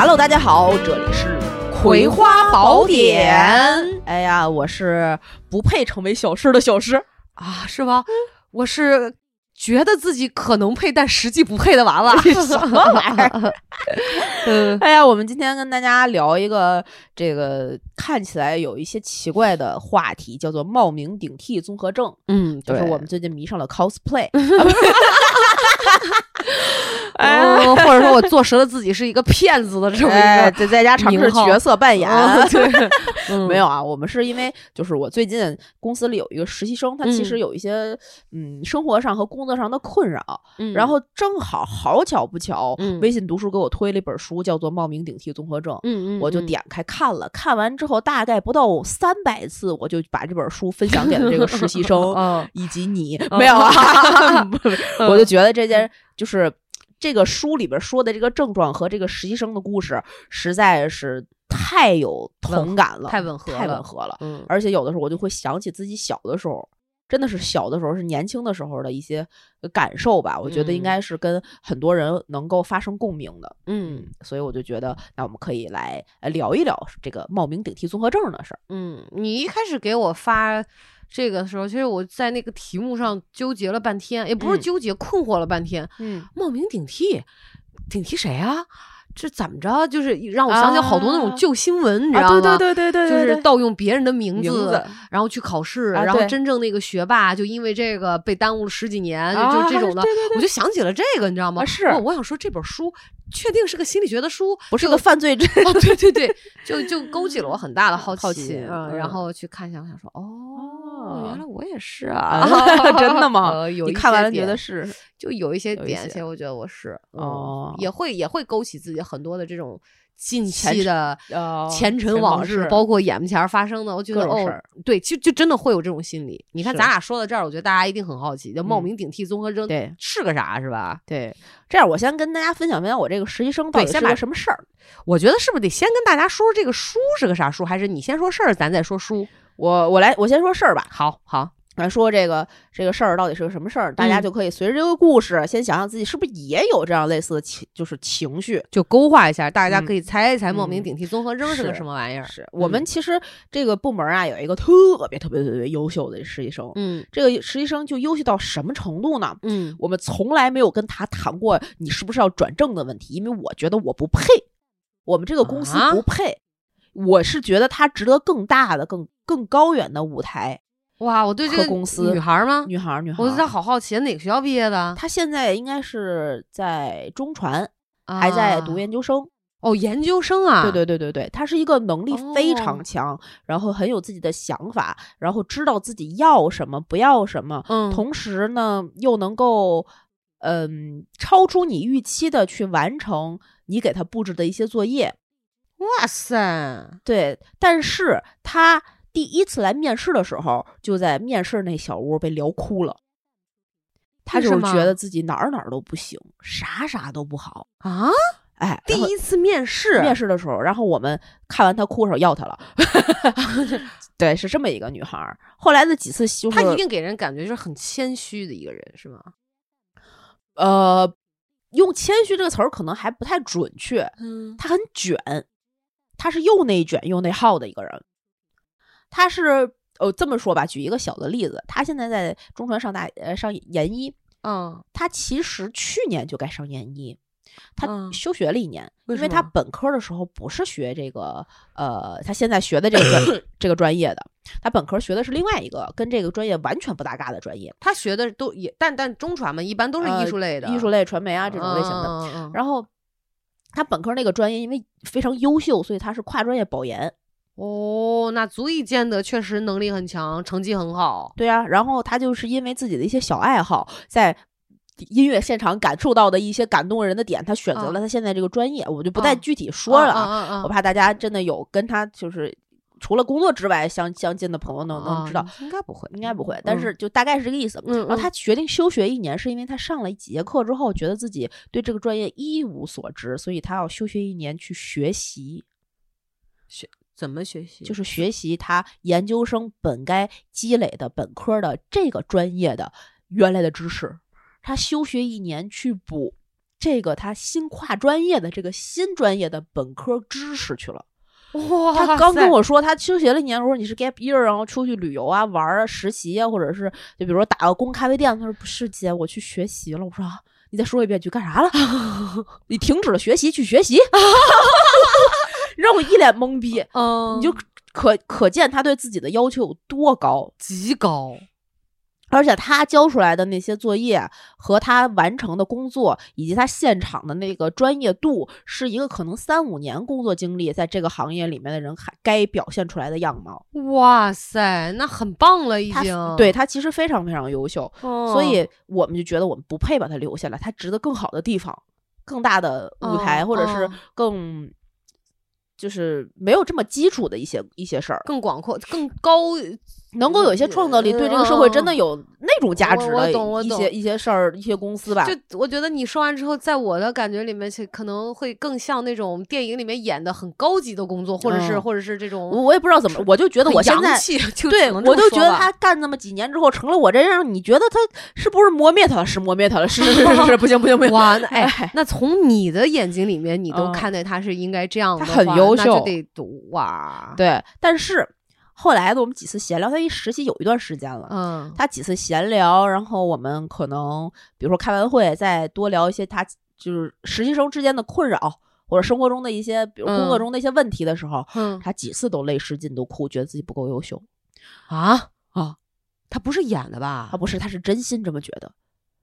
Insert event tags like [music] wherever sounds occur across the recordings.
Hello，大家好，这里是《葵花宝典》。哎呀，我是不配成为小诗的小诗啊，是吗？我是觉得自己可能配，但实际不配的娃娃。什么玩意儿？哎呀，我们今天跟大家聊一个这个看起来有一些奇怪的话题，叫做冒名顶替综合症。嗯，就是我们最近迷上了 cosplay。哦，或者说我坐实了自己是一个骗子的这么一个，在在家尝试角色扮演。[laughs] 对，没有啊，我们是因为就是我最近公司里有一个实习生，他其实有一些嗯生活上和工作上的困扰，然后正好好巧不巧，微信读书给我推了一本书，叫做《冒名顶替综合症》，嗯嗯，我就点开看了，看完之后大概不到三百次，我就把这本书分享给了这个实习生 [laughs] 以及你，没有啊，[laughs] 我就觉得这件就是。这个书里边说的这个症状和这个实习生的故事实在是太有同感了，太吻合，太吻合了。嗯，而且有的时候我就会想起自己小的时候，真的是小的时候是年轻的时候的一些感受吧。我觉得应该是跟很多人能够发生共鸣的。嗯，所以我就觉得，那我们可以来聊一聊这个冒名顶替综合症的事儿。嗯，你一开始给我发。这个时候，其实我在那个题目上纠结了半天，也不是纠结，困惑了半天。嗯，冒名顶替，顶替谁啊？这怎么着？就是让我想起好多那种旧新闻，你知道吗？对对对对对，就是盗用别人的名字，然后去考试，然后真正那个学霸就因为这个被耽误了十几年，就这种的。我就想起了这个，你知道吗？是，我想说这本书确定是个心理学的书，不是个犯罪。哦，对对对，[laughs] 就就勾起了我很大的好奇嗯。然后去看一下，我想说，哦，原来我也是啊，真的吗？你看完了觉得是，就有一些点，其实我觉得我是哦，也会也会勾起自己很多的这种。近期的前尘往事，包括眼前发生的，我觉得哦，对，就就真的会有这种心理。你看，咱俩说到这儿，我觉得大家一定很好奇，就冒名顶替综合征，对，是个啥，是吧？对，这样我先跟大家分享分享我这个实习生到底是个什么事儿。我觉得是不是得先跟大家说说这个书是个啥书，还是你先说事儿，咱再说书？我我来，我先说事儿吧。好，好。来说这个这个事儿到底是个什么事儿？大家就可以随着这个故事，先想想自己是不是也有这样类似的情，就是情绪，就勾画一下。大家可以猜一猜，冒名顶替综合征是个什么玩意儿？是我们其实这个部门啊，有一个特别特别特别优秀的实习生。嗯，这个实习生就优秀到什么程度呢？嗯，我们从来没有跟他谈过你是不是要转正的问题，因为我觉得我不配，我们这个公司不配。我是觉得他值得更大的、更更高远的舞台。哇，我对这个公司女孩吗？女孩，女孩，我对她好好奇，哪个学校毕业的？她现在应该是在中传，还在读研究生。哦，研究生啊！对对对对对，她是一个能力非常强，然后很有自己的想法，然后知道自己要什么，不要什么。嗯，同时呢，又能够嗯超出你预期的去完成你给她布置的一些作业。哇塞！对，但是她。第一次来面试的时候，就在面试那小屋被聊哭了。他就是觉得自己哪儿哪儿都不行，啥啥都不好啊！哎，第一次面试，面试的时候，然后我们看完他哭的时候要他了。[laughs] 对，是这么一个女孩。后来的几次，她一定给人感觉就是很谦虚的一个人，是吗？呃，用谦虚这个词儿可能还不太准确。嗯，她很卷，她是又内卷又内耗的一个人。他是呃，这么说吧，举一个小的例子，他现在在中传上大呃上研一，嗯，他其实去年就该上研一，他休学了一年，因为他本科的时候不是学这个呃，他现在学的这个 [coughs] 这个专业的，他本科学的是另外一个跟这个专业完全不搭嘎的专业，他学的都也但但中传嘛，一般都是艺术类的，艺术类传媒啊这种类型的，然后他本科那个专业因为非常优秀，所以他是跨专业保研。哦，那足以见得确实能力很强，成绩很好。对啊，然后他就是因为自己的一些小爱好，在音乐现场感受到的一些感动人的点，他选择了他现在这个专业。我就不再具体说了啊，我怕大家真的有跟他就是除了工作之外相相近的朋友能能知道，应该不会，应该不会。但是就大概是这个意思。然后他决定休学一年，是因为他上了几节课之后，觉得自己对这个专业一无所知，所以他要休学一年去学习学。怎么学习？就是学习他研究生本该积累的本科的这个专业的原来的知识。他休学一年去补这个他新跨专业的这个新专业的本科知识去了。[laughs] 哇！他刚跟我说，他休学了一年。我说你是 gap year，然后出去旅游啊、玩啊、实习啊，或者是就比如说打个工咖啡店。他说不是姐，我去学习了。我说你再说一遍，去干啥了？[laughs] 你停止了学习去学习，[laughs] 让我一脸懵逼。[laughs] 嗯，你就可可见他对自己的要求有多高，极高。而且他交出来的那些作业和他完成的工作，以及他现场的那个专业度，是一个可能三五年工作经历在这个行业里面的人还该表现出来的样貌。哇塞，那很棒了，已经。对他其实非常非常优秀，所以我们就觉得我们不配把他留下来，他值得更好的地方、更大的舞台，或者是更。就是没有这么基础的一些一些事儿，更广阔、更高，能够有一些创造力，对这个社会真的有那种价值的一些一些事儿、一些公司吧。就我觉得你说完之后，在我的感觉里面，可能会更像那种电影里面演的很高级的工作，或者是或者是这种，我也不知道怎么，我就觉得我现在对，我就觉得他干那么几年之后成了我这样，你觉得他是不是磨灭他了？是磨灭他了？是是是是，不行不行不行！哇，[laughs] 那哎，那从你的眼睛里面，你都看待他是应该这样的，他很优。优秀得读哇，对，但是后来的我们几次闲聊，他一实习有一段时间了，嗯，他几次闲聊，然后我们可能比如说开完会，再多聊一些他就是实习生之间的困扰，或者生活中的一些，比如工作中的一些问题的时候，嗯，他几次都泪失禁，都哭，觉得自己不够优秀。啊？啊，他不是演的吧？他不是，他是真心这么觉得，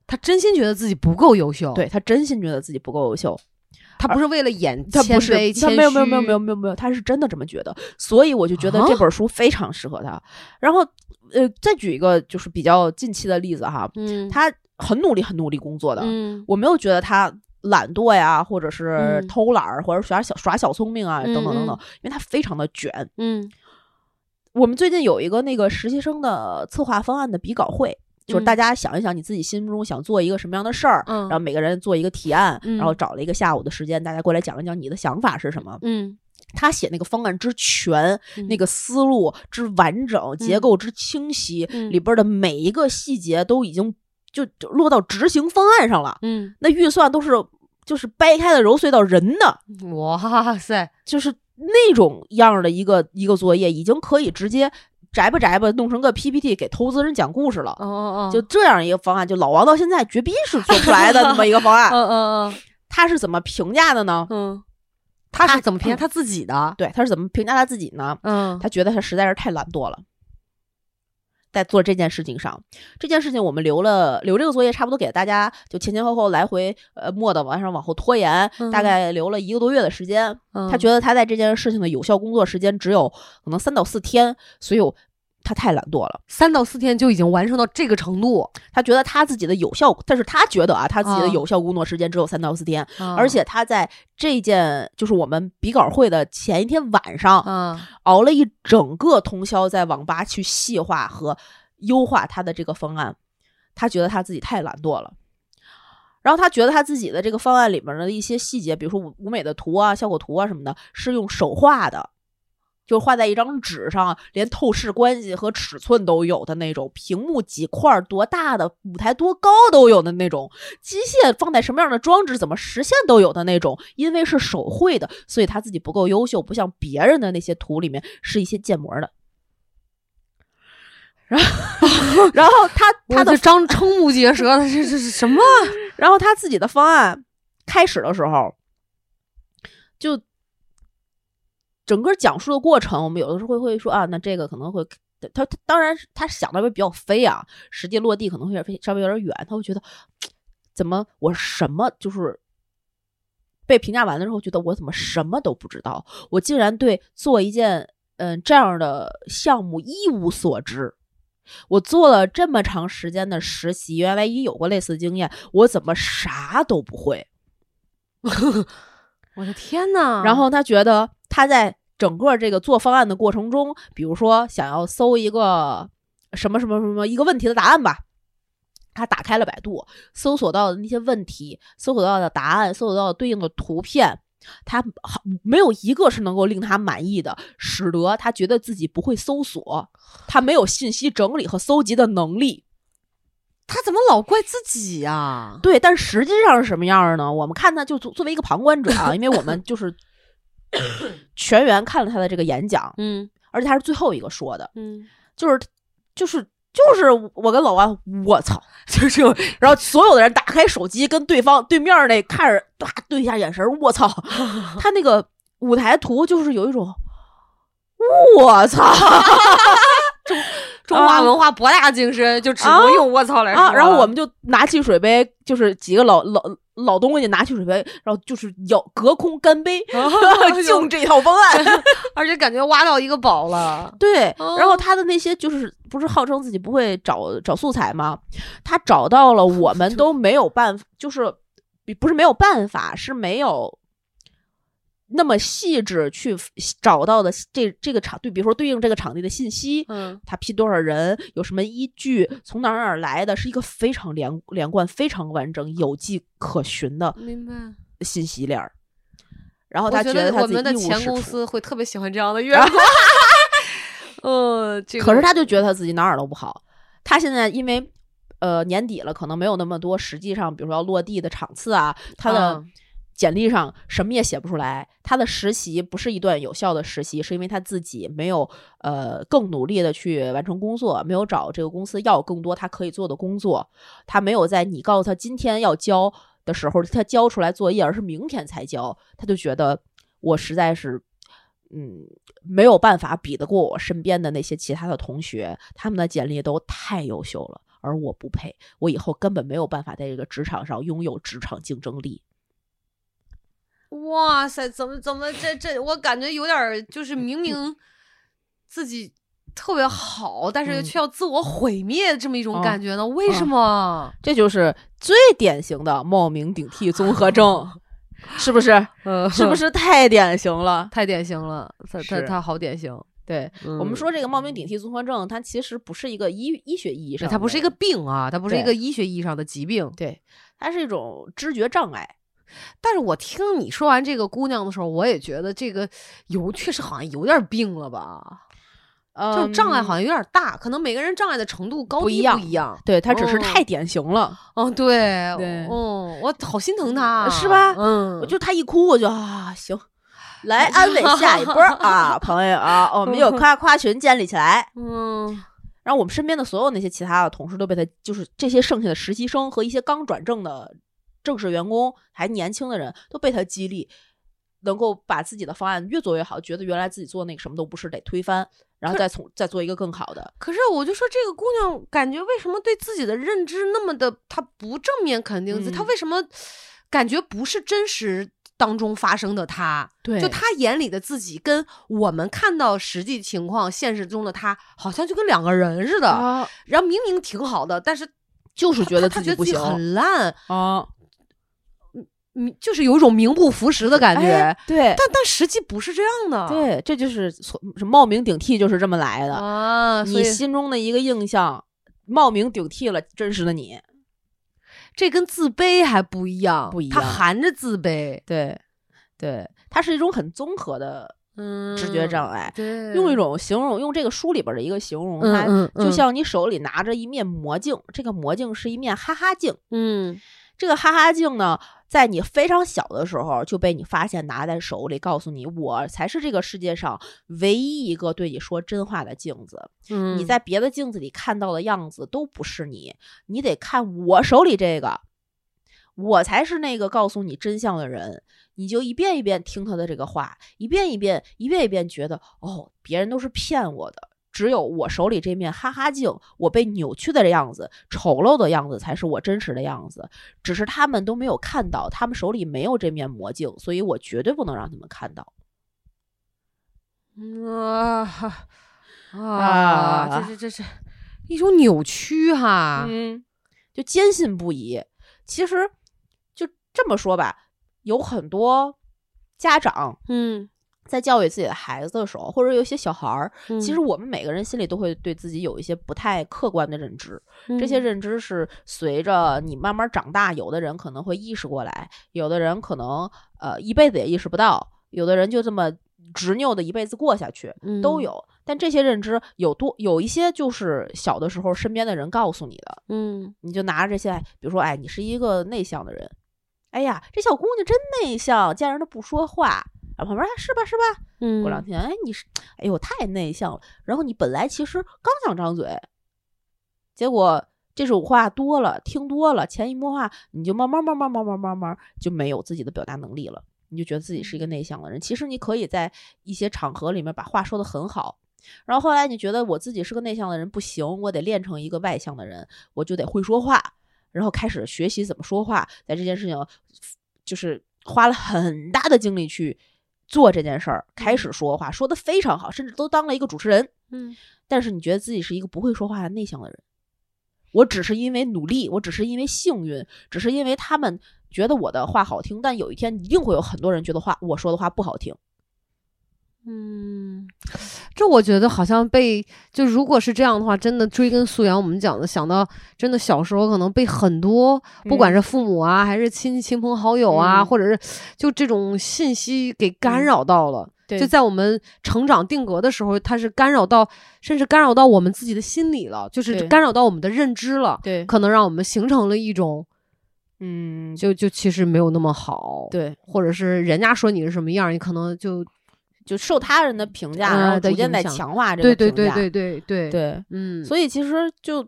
他真心觉得自己不够优秀，对他真心觉得自己不够优秀。他不是为了演，他不是，他没有没有没有没有没有没有，他是真的这么觉得，所以我就觉得这本书非常适合他。然后，呃，再举一个就是比较近期的例子哈，嗯，他很努力很努力工作的，嗯，我没有觉得他懒惰呀，或者是偷懒儿或者耍小耍小聪明啊等等等等，因为他非常的卷，嗯，我们最近有一个那个实习生的策划方案的比稿会。就是大家想一想，你自己心目中想做一个什么样的事儿，然后每个人做一个提案，然后找了一个下午的时间，大家过来讲一讲你的想法是什么。嗯，他写那个方案之全，那个思路之完整，结构之清晰，里边的每一个细节都已经就落到执行方案上了。嗯，那预算都是就是掰开了揉碎到人的。哇塞，就是那种样的一个一个作业，已经可以直接。摘吧宅吧，弄成个 PPT 给投资人讲故事了。哦哦就这样一个方案，就老王到现在绝逼是做不出来的 [laughs] 那么一个方案。嗯嗯嗯，他是怎么评价的呢？嗯，他是怎么评价他自己的？对，他是怎么评价他自己呢？嗯，他觉得他实在是太懒惰了。在做这件事情上，这件事情我们留了留这个作业，差不多给大家就前前后后来回呃磨的往上往后拖延，大概留了一个多月的时间。他觉得他在这件事情的有效工作时间只有可能三到四天，所以。他太懒惰了，三到四天就已经完成到这个程度。他觉得他自己的有效，但是他觉得啊，他自己的有效工作时间只有三到四天，而且他在这件就是我们比稿会的前一天晚上，熬了一整个通宵在网吧去细化和优化他的这个方案。他觉得他自己太懒惰了，然后他觉得他自己的这个方案里面的一些细节，比如说舞美的图啊、效果图啊什么的，是用手画的。就画在一张纸上，连透视关系和尺寸都有的那种，屏幕几块多大的，舞台多高都有的那种，机械放在什么样的装置怎么实现都有的那种。因为是手绘的，所以他自己不够优秀，不像别人的那些图里面是一些建模的。然后，[laughs] 然后他他的张瞠目结舌的，这这是什么？[laughs] 然后他自己的方案开始的时候就。整个讲述的过程，我们有的时候会会说啊，那这个可能会他他当然他想的会比较飞啊，实际落地可能会有点稍微有点远，他会觉得怎么我什么就是被评价完了之后，觉得我怎么什么都不知道，我竟然对做一件嗯这样的项目一无所知，我做了这么长时间的实习，原来也有过类似经验，我怎么啥都不会？[laughs] 我的天呐！然后他觉得。他在整个这个做方案的过程中，比如说想要搜一个什么什么什么一个问题的答案吧，他打开了百度，搜索到的那些问题，搜索到的答案，搜索到的对应的图片，他好没有一个是能够令他满意的，使得他觉得自己不会搜索，他没有信息整理和搜集的能力。他怎么老怪自己呀？对，但实际上是什么样的呢？我们看他就作作为一个旁观者啊，因为我们就是 [coughs] 全员看了他的这个演讲，嗯，而且他是最后一个说的，嗯，就是就是就是我跟老万，我操，就是然后所有的人打开手机跟对方对面那看着，哇，对一下眼神，我操，[laughs] 他那个舞台图就是有一种，我操。[laughs] 中中华文化博大精深，就只能用“我操”来说。然后我们就拿汽水杯，就是几个老老老东西拿起水杯，然后就是要隔空干杯，敬这套方案，[laughs] 而且感觉挖到一个宝了。对，然后他的那些就是不是号称自己不会找找素材吗？他找到了，我们 [laughs] 都没有办法，就是不是没有办法，是没有。那么细致去找到的这这个场对，比如说对应这个场地的信息，嗯，他批多少人，有什么依据，从哪儿哪儿来的，是一个非常连连贯、非常完整、有迹可循的明白信息链儿。然后他觉得我们的前公司会特别喜欢这样的 [laughs] 员工。呃，[laughs] 可是他就觉得他自己哪儿都不好。他现在因为呃年底了，可能没有那么多实际上，比如说要落地的场次啊，他的。简历上什么也写不出来，他的实习不是一段有效的实习，是因为他自己没有呃更努力的去完成工作，没有找这个公司要更多他可以做的工作，他没有在你告诉他今天要交的时候他交出来作业，而是明天才交，他就觉得我实在是嗯没有办法比得过我身边的那些其他的同学，他们的简历都太优秀了，而我不配，我以后根本没有办法在这个职场上拥有职场竞争力。哇塞，怎么怎么这这，我感觉有点就是明明自己特别好，但是却要自我毁灭这么一种感觉呢？为什么？这就是最典型的冒名顶替综合症，[laughs] 是不是？是不是太典型了？[laughs] 太典型了，他他他好典型。对我们说，这个冒名顶替综合症，它其实不是一个医医学意义上，它不是一个病啊，它不是一个医学意义上的疾病，对，它是一种知觉障碍。但是我听你说完这个姑娘的时候，我也觉得这个有确实好像有点病了吧？就是障碍好像有点大，可能每个人障碍的程度高低不一样。对他只是太典型了。哦，对，对，嗯，我好心疼他，是吧？嗯，就他一哭，我就啊，行，[laughs] 来安慰下一波啊，朋友啊，我们有 [laughs] 夸夸群建立起来。嗯，然后我们身边的所有那些其他的同事都被他，就是这些剩下的实习生和一些刚转正的。正式员工还年轻的人都被他激励，能够把自己的方案越做越好，觉得原来自己做那个什么都不是，得推翻，然后再从再做一个更好的。可是我就说这个姑娘感觉为什么对自己的认知那么的，她不正面肯定自己，她为什么感觉不是真实当中发生的？她对，就她眼里的自己跟我们看到实际情况、现实中的她，好像就跟两个人似的。然后明明挺好的，但是就是觉得自己不行，很烂啊。就是有一种名不符实的感觉，对，但但实际不是这样的，对，这就是冒名顶替，就是这么来的啊。你心中的一个印象，冒名顶替了真实的你，这跟自卑还不一样，不一样，它含着自卑，对，对，它是一种很综合的知觉障碍。对，用一种形容，用这个书里边的一个形容，它就像你手里拿着一面魔镜，这个魔镜是一面哈哈镜，嗯。这个哈哈镜呢，在你非常小的时候就被你发现，拿在手里，告诉你我才是这个世界上唯一一个对你说真话的镜子。嗯，你在别的镜子里看到的样子都不是你，你得看我手里这个，我才是那个告诉你真相的人。你就一遍一遍听他的这个话，一遍一遍，一遍一遍觉得，哦，别人都是骗我的。只有我手里这面哈哈镜，我被扭曲的样子、丑陋的样子才是我真实的样子。只是他们都没有看到，他们手里没有这面魔镜，所以我绝对不能让他们看到。啊啊！这这这是一种扭曲哈，嗯，就坚信不疑。其实就这么说吧，有很多家长，嗯。在教育自己的孩子的时候，或者有些小孩儿，其实我们每个人心里都会对自己有一些不太客观的认知。这些认知是随着你慢慢长大，有的人可能会意识过来，有的人可能呃一辈子也意识不到，有的人就这么执拗的一辈子过下去，都有。但这些认知有多有一些就是小的时候身边的人告诉你的，嗯，你就拿着这些，比如说，哎，你是一个内向的人，哎呀，这小姑娘真内向，见人都不说话。然后旁边是吧是吧？嗯，过两天，哎，你是，哎呦，太内向了。然后你本来其实刚想张嘴，结果这种话多了，听多了，潜移默化，你就慢慢慢慢慢慢慢慢就没有自己的表达能力了。你就觉得自己是一个内向的人。其实你可以在一些场合里面把话说的很好。然后后来你觉得我自己是个内向的人不行，我得练成一个外向的人，我就得会说话，然后开始学习怎么说话。在这件事情，就是花了很大的精力去。做这件事儿，开始说话，说的非常好，甚至都当了一个主持人。嗯，但是你觉得自己是一个不会说话的内向的人，我只是因为努力，我只是因为幸运，只是因为他们觉得我的话好听，但有一天一定会有很多人觉得话我说的话不好听。嗯，这我觉得好像被就如果是这样的话，真的追根溯源，我们讲的想到真的小时候可能被很多不管是父母啊，还是亲戚亲朋好友啊，或者是就这种信息给干扰到了。对，就在我们成长定格的时候，它是干扰到，甚至干扰到我们自己的心理了，就是干扰到我们的认知了。对，可能让我们形成了一种，嗯，就就其实没有那么好。对，或者是人家说你是什么样，你可能就。就受他人的评价，然后逐渐在强化这个评价。对对对对对对对，嗯。所以其实就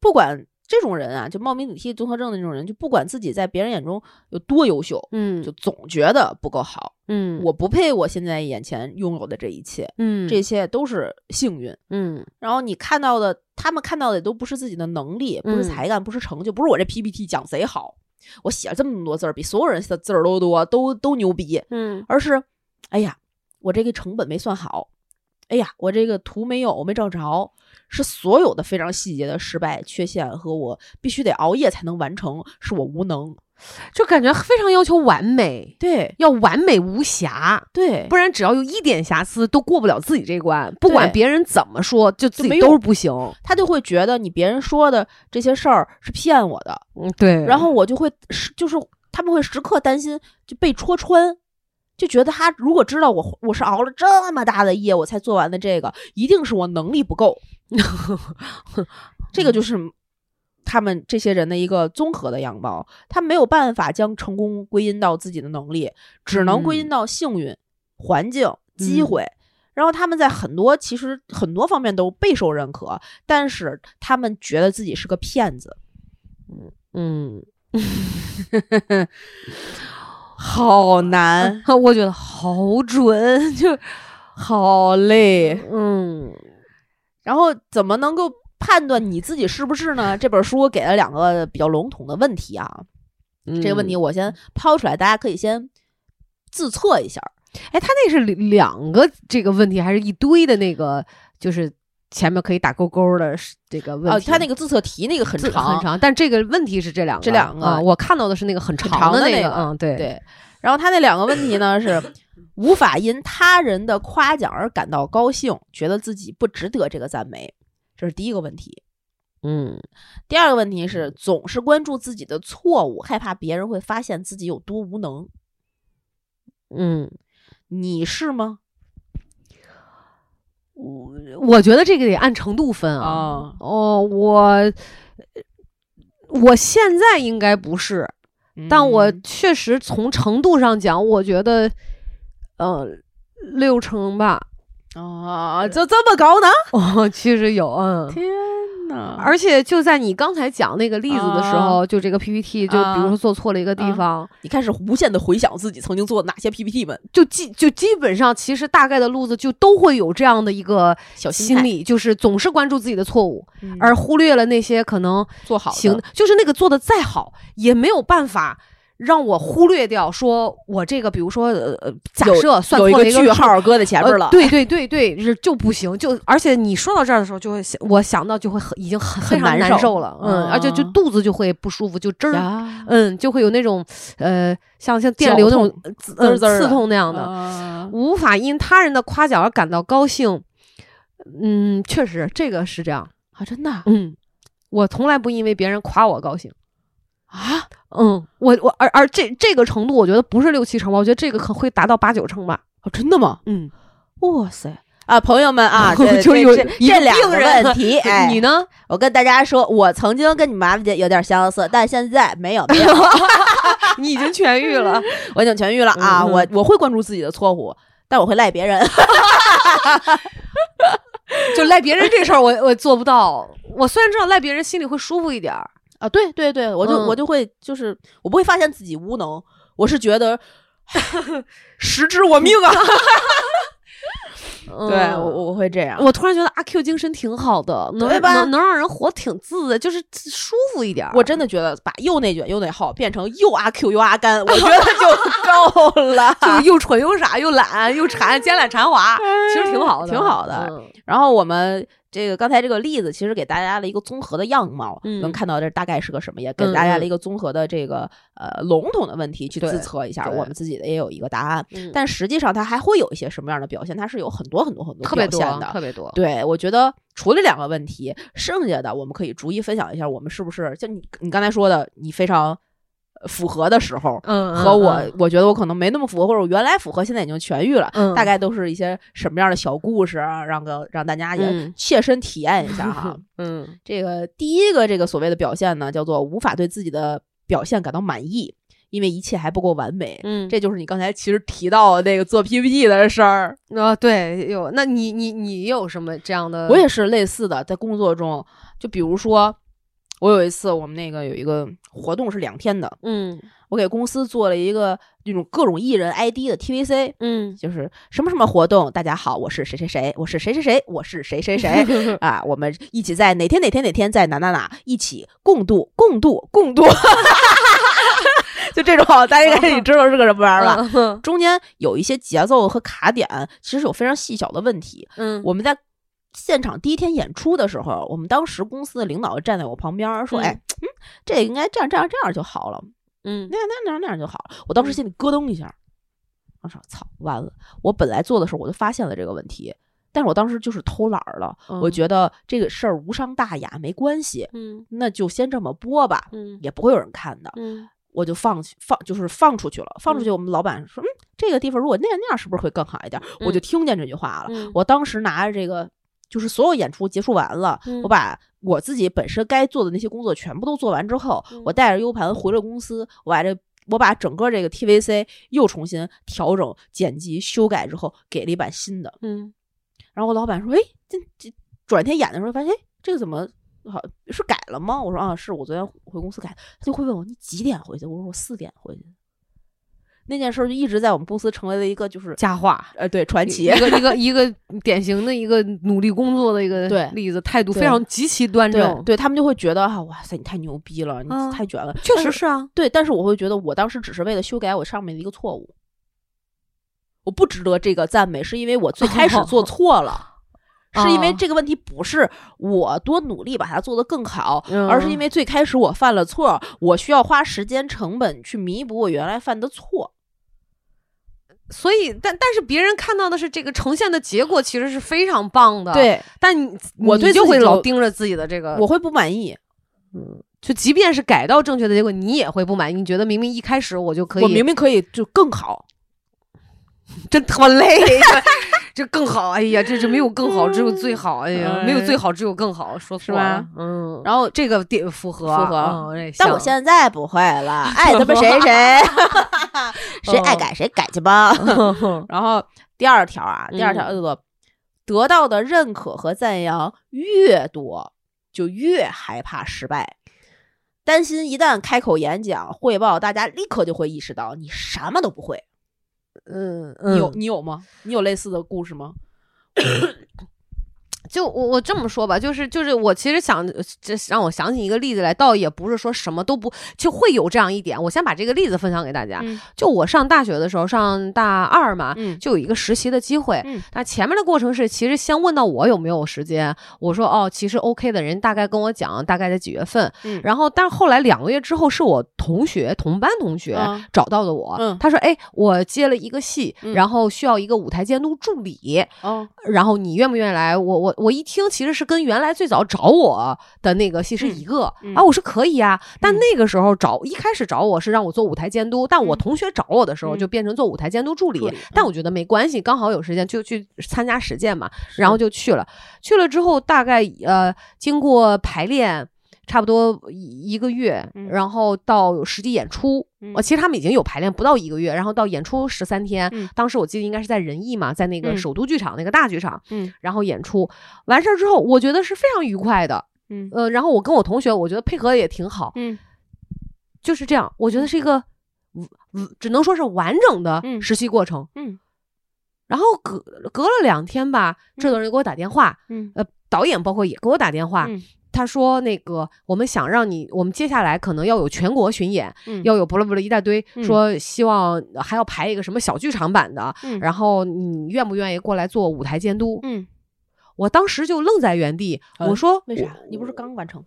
不管这种人啊，就冒名顶替综合症的那种人，就不管自己在别人眼中有多优秀，嗯，就总觉得不够好，嗯，我不配我现在眼前拥有的这一切，嗯，这些都是幸运，嗯。然后你看到的，他们看到的也都不是自己的能力，不是才干，不是成就，不是我这 PPT 讲贼好，我写了这么多字儿，比所有人的字儿都多，都都牛逼，嗯，而是，哎呀。我这个成本没算好，哎呀，我这个图没有没照着，是所有的非常细节的失败、缺陷和我必须得熬夜才能完成，是我无能，就感觉非常要求完美，对，要完美无瑕，对，不然只要有一点瑕疵都过不了自己这关，不管别人怎么说，就自己都是不行，他就会觉得你别人说的这些事儿是骗我的，嗯，对，然后我就会是就是他们会时刻担心就被戳穿。就觉得他如果知道我我是熬了这么大的夜我才做完的这个，一定是我能力不够。[laughs] 这个就是他们这些人的一个综合的样貌。他没有办法将成功归因到自己的能力，只能归因到幸运、环境、机会。然后他们在很多其实很多方面都备受认可，但是他们觉得自己是个骗子。嗯嗯。[laughs] 好难，[laughs] 我觉得好准，[laughs] 就好累，嗯。然后怎么能够判断你自己是不是呢？这本书给了两个比较笼统的问题啊，这个问题我先抛出来，大家可以先自测一下。哎，他那是两个这个问题，还是一堆的那个？就是前面可以打勾勾的这个问题。他那个自测题那个很长很长，但这个问题是这两个，这两个我看到的是那个很长的那个，嗯，对对。然后他那两个问题呢 [laughs] 是无法因他人的夸奖而感到高兴，觉得自己不值得这个赞美，这是第一个问题。嗯，第二个问题是总是关注自己的错误，害怕别人会发现自己有多无能。嗯，你是吗？我我觉得这个得按程度分啊。哦，我我现在应该不是。但我确实从程度上讲，我觉得，呃，六成吧。啊，就这么高呢？[laughs] 哦，其实有，嗯。天呐，而且就在你刚才讲那个例子的时候，就这个 PPT，就比如说做错了一个地方，你开始无限的回想自己曾经做哪些 PPT 们，就基就基本上其实大概的路子就都会有这样的一个小心理，就是总是关注自己的错误，而忽略了那些可能做好行，就是那个做的再好也没有办法。让我忽略掉，说我这个，比如说，呃，假设算错了一个句号搁在前面了，对对对对，是就不行，就而且你说到这儿的时候，就会想，我想到就会很已经很非常难受了，嗯，而且就肚子就会不舒服，就汁儿，嗯，就会有那种呃，像像电流那种滋滋刺痛那样的，无法因他人的夸奖而感到高兴，嗯，确实这个是这样啊，真的，嗯，我从来不因为别人夸我高兴。啊，嗯，我我而而这这个程度，我觉得不是六七成吧，我觉得这个可会达到八九成吧。哦，真的吗？嗯，哇塞，啊，朋友们啊，[laughs] 就有这两个问题。[laughs] 哎，你呢？我跟大家说，我曾经跟你妈妈姐有点相似，但现在没有，没有。[laughs] 你已经痊愈了，我已经痊愈了啊！我我会关注自己的错误，但我会赖别人。就赖别人这事儿，我我做不到。我虽然知道赖别人，心里会舒服一点儿啊。对对对，我就我就会就是我不会发现自己无能，我是觉得 [laughs] 时之我命啊。[laughs] [laughs] 对我我会这样，我突然觉得阿 Q 精神挺好的，能能能让人活挺自在，就是舒服一点。我真的觉得把又内卷又内耗变成又阿 Q 又阿甘，我觉得就够了，就又蠢又傻又懒又馋，奸懒馋滑，其实挺好的，挺好的。然后我们。这个刚才这个例子其实给大家了一个综合的样貌，能看到这大概是个什么，也给大家了一个综合的这个呃笼统的问题去自测一下，我们自己的也有一个答案。但实际上它还会有一些什么样的表现？它是有很多很多很多特别多的，特别多。对，我觉得除了两个问题，剩下的我们可以逐一分享一下，我们是不是就你你刚才说的，你非常。符合的时候，嗯，和我，我觉得我可能没那么符合，或者我原来符合，现在已经痊愈了，嗯，大概都是一些什么样的小故事啊，让个让大家也切身体验一下哈，[laughs] 嗯，这个第一个这个所谓的表现呢，叫做无法对自己的表现感到满意，因为一切还不够完美，嗯，这就是你刚才其实提到那个做 PPT 的事儿。啊，对，有，那你你你有什么这样的？我也是类似的，在工作中，就比如说。我有一次，我们那个有一个活动是两天的，嗯，我给公司做了一个那种各种艺人 ID 的 TVC，嗯，就是什么什么活动，大家好，我是谁谁谁，我是谁谁谁，我是谁谁谁 [laughs] 啊，我们一起在哪天哪天哪天在哪哪哪一起共度共度共度，[laughs] [laughs] 就这种，大家应该也知道是个什么玩意儿了。中间有一些节奏和卡点，其实有非常细小的问题，嗯，我们在。现场第一天演出的时候，我们当时公司的领导站在我旁边说：“哎，嗯，这应该这样这样这样就好了，嗯，那样那样那样就好了。”我当时心里咯噔一下，我说：“操，完了！我本来做的时候我就发现了这个问题，但是我当时就是偷懒了。我觉得这个事儿无伤大雅，没关系，嗯，那就先这么播吧，嗯，也不会有人看的，嗯，我就放放就是放出去了，放出去。我们老板说：‘嗯，这个地方如果那样那样是不是会更好一点？’我就听见这句话了。我当时拿着这个。”就是所有演出结束完了，我把我自己本身该做的那些工作全部都做完之后，我带着 U 盘回了公司，我把这我把整个这个 TVC 又重新调整、剪辑、修改之后，给了一版新的。嗯，然后我老板说：“哎，这这转天演的时候发现，哎，这个怎么好是改了吗？”我说：“啊，是我昨天回公司改。”他就会问我：“你几点回去？”我说：“我四点回去。”那件事就一直在我们公司成为了一个就是佳话，呃，对，传奇，一个 [laughs] 一个一个典型的一个努力工作的一个例子，态度非常极其端正，对他们就会觉得哈，哇塞，你太牛逼了，你太卷了，确实是啊，对，但是我会觉得我当时只是为了修改我上面的一个错误，我不值得这个赞美，是因为我最开始做 [laughs] 错了。[laughs] 是因为这个问题不是我多努力把它做得更好，而是因为最开始我犯了错，我需要花时间成本去弥补我原来犯的错。所以，但但是别人看到的是这个呈现的结果，其实是非常棒的。对，但我对就会老盯着自己的这个，我会不满意。嗯，就即便是改到正确的结果，你也会不满意。你觉得明明一开始我就可以，我明明可以就更好，[laughs] 真他妈累。[laughs] 这更好，哎呀，这是没有更好，只有最好，哎呀，没有最好，只有更好，说错了？嗯，然后这个点符合。符合，但我现在不会了，[laughs] 爱他妈谁谁，谁爱改谁改去吧。然后第二条啊，第二条叫做得到的认可和赞扬越多，就越害怕失败，担心一旦开口演讲汇报，大家立刻就会意识到你什么都不会。嗯，你有你有吗？你有类似的故事吗？[laughs] 就我我这么说吧，就是就是我其实想这让我想起一个例子来，倒也不是说什么都不就会有这样一点。我先把这个例子分享给大家。就我上大学的时候，上大二嘛，就有一个实习的机会。那前面的过程是，其实先问到我有没有时间，我说哦，其实 OK 的人大概跟我讲大概在几月份。然后，但是后来两个月之后，是我同学同班同学找到的我，他说哎，我接了一个戏，然后需要一个舞台监督助理。然后你愿不愿意来？我我。我一听，其实是跟原来最早找我的那个戏是一个啊，我说可以啊，但那个时候找一开始找我是让我做舞台监督，但我同学找我的时候就变成做舞台监督助理，但我觉得没关系，刚好有时间就去参加实践嘛，然后。就去了，去了之后大概呃经过排练。差不多一个月，然后到实际演出，呃，其实他们已经有排练不到一个月，然后到演出十三天。当时我记得应该是在仁义嘛，在那个首都剧场那个大剧场，嗯，然后演出。完事儿之后，我觉得是非常愉快的，嗯，呃，然后我跟我同学，我觉得配合的也挺好，嗯，就是这样，我觉得是一个，只能说是完整的实习过程，嗯，然后隔隔了两天吧，制作人给我打电话，嗯，呃，导演包括也给我打电话。他说：“那个，我们想让你，我们接下来可能要有全国巡演，要有不啦不啦一大堆，说希望还要排一个什么小剧场版的，然后你愿不愿意过来做舞台监督？”嗯，我当时就愣在原地，我说：“为啥？你不是刚完成？”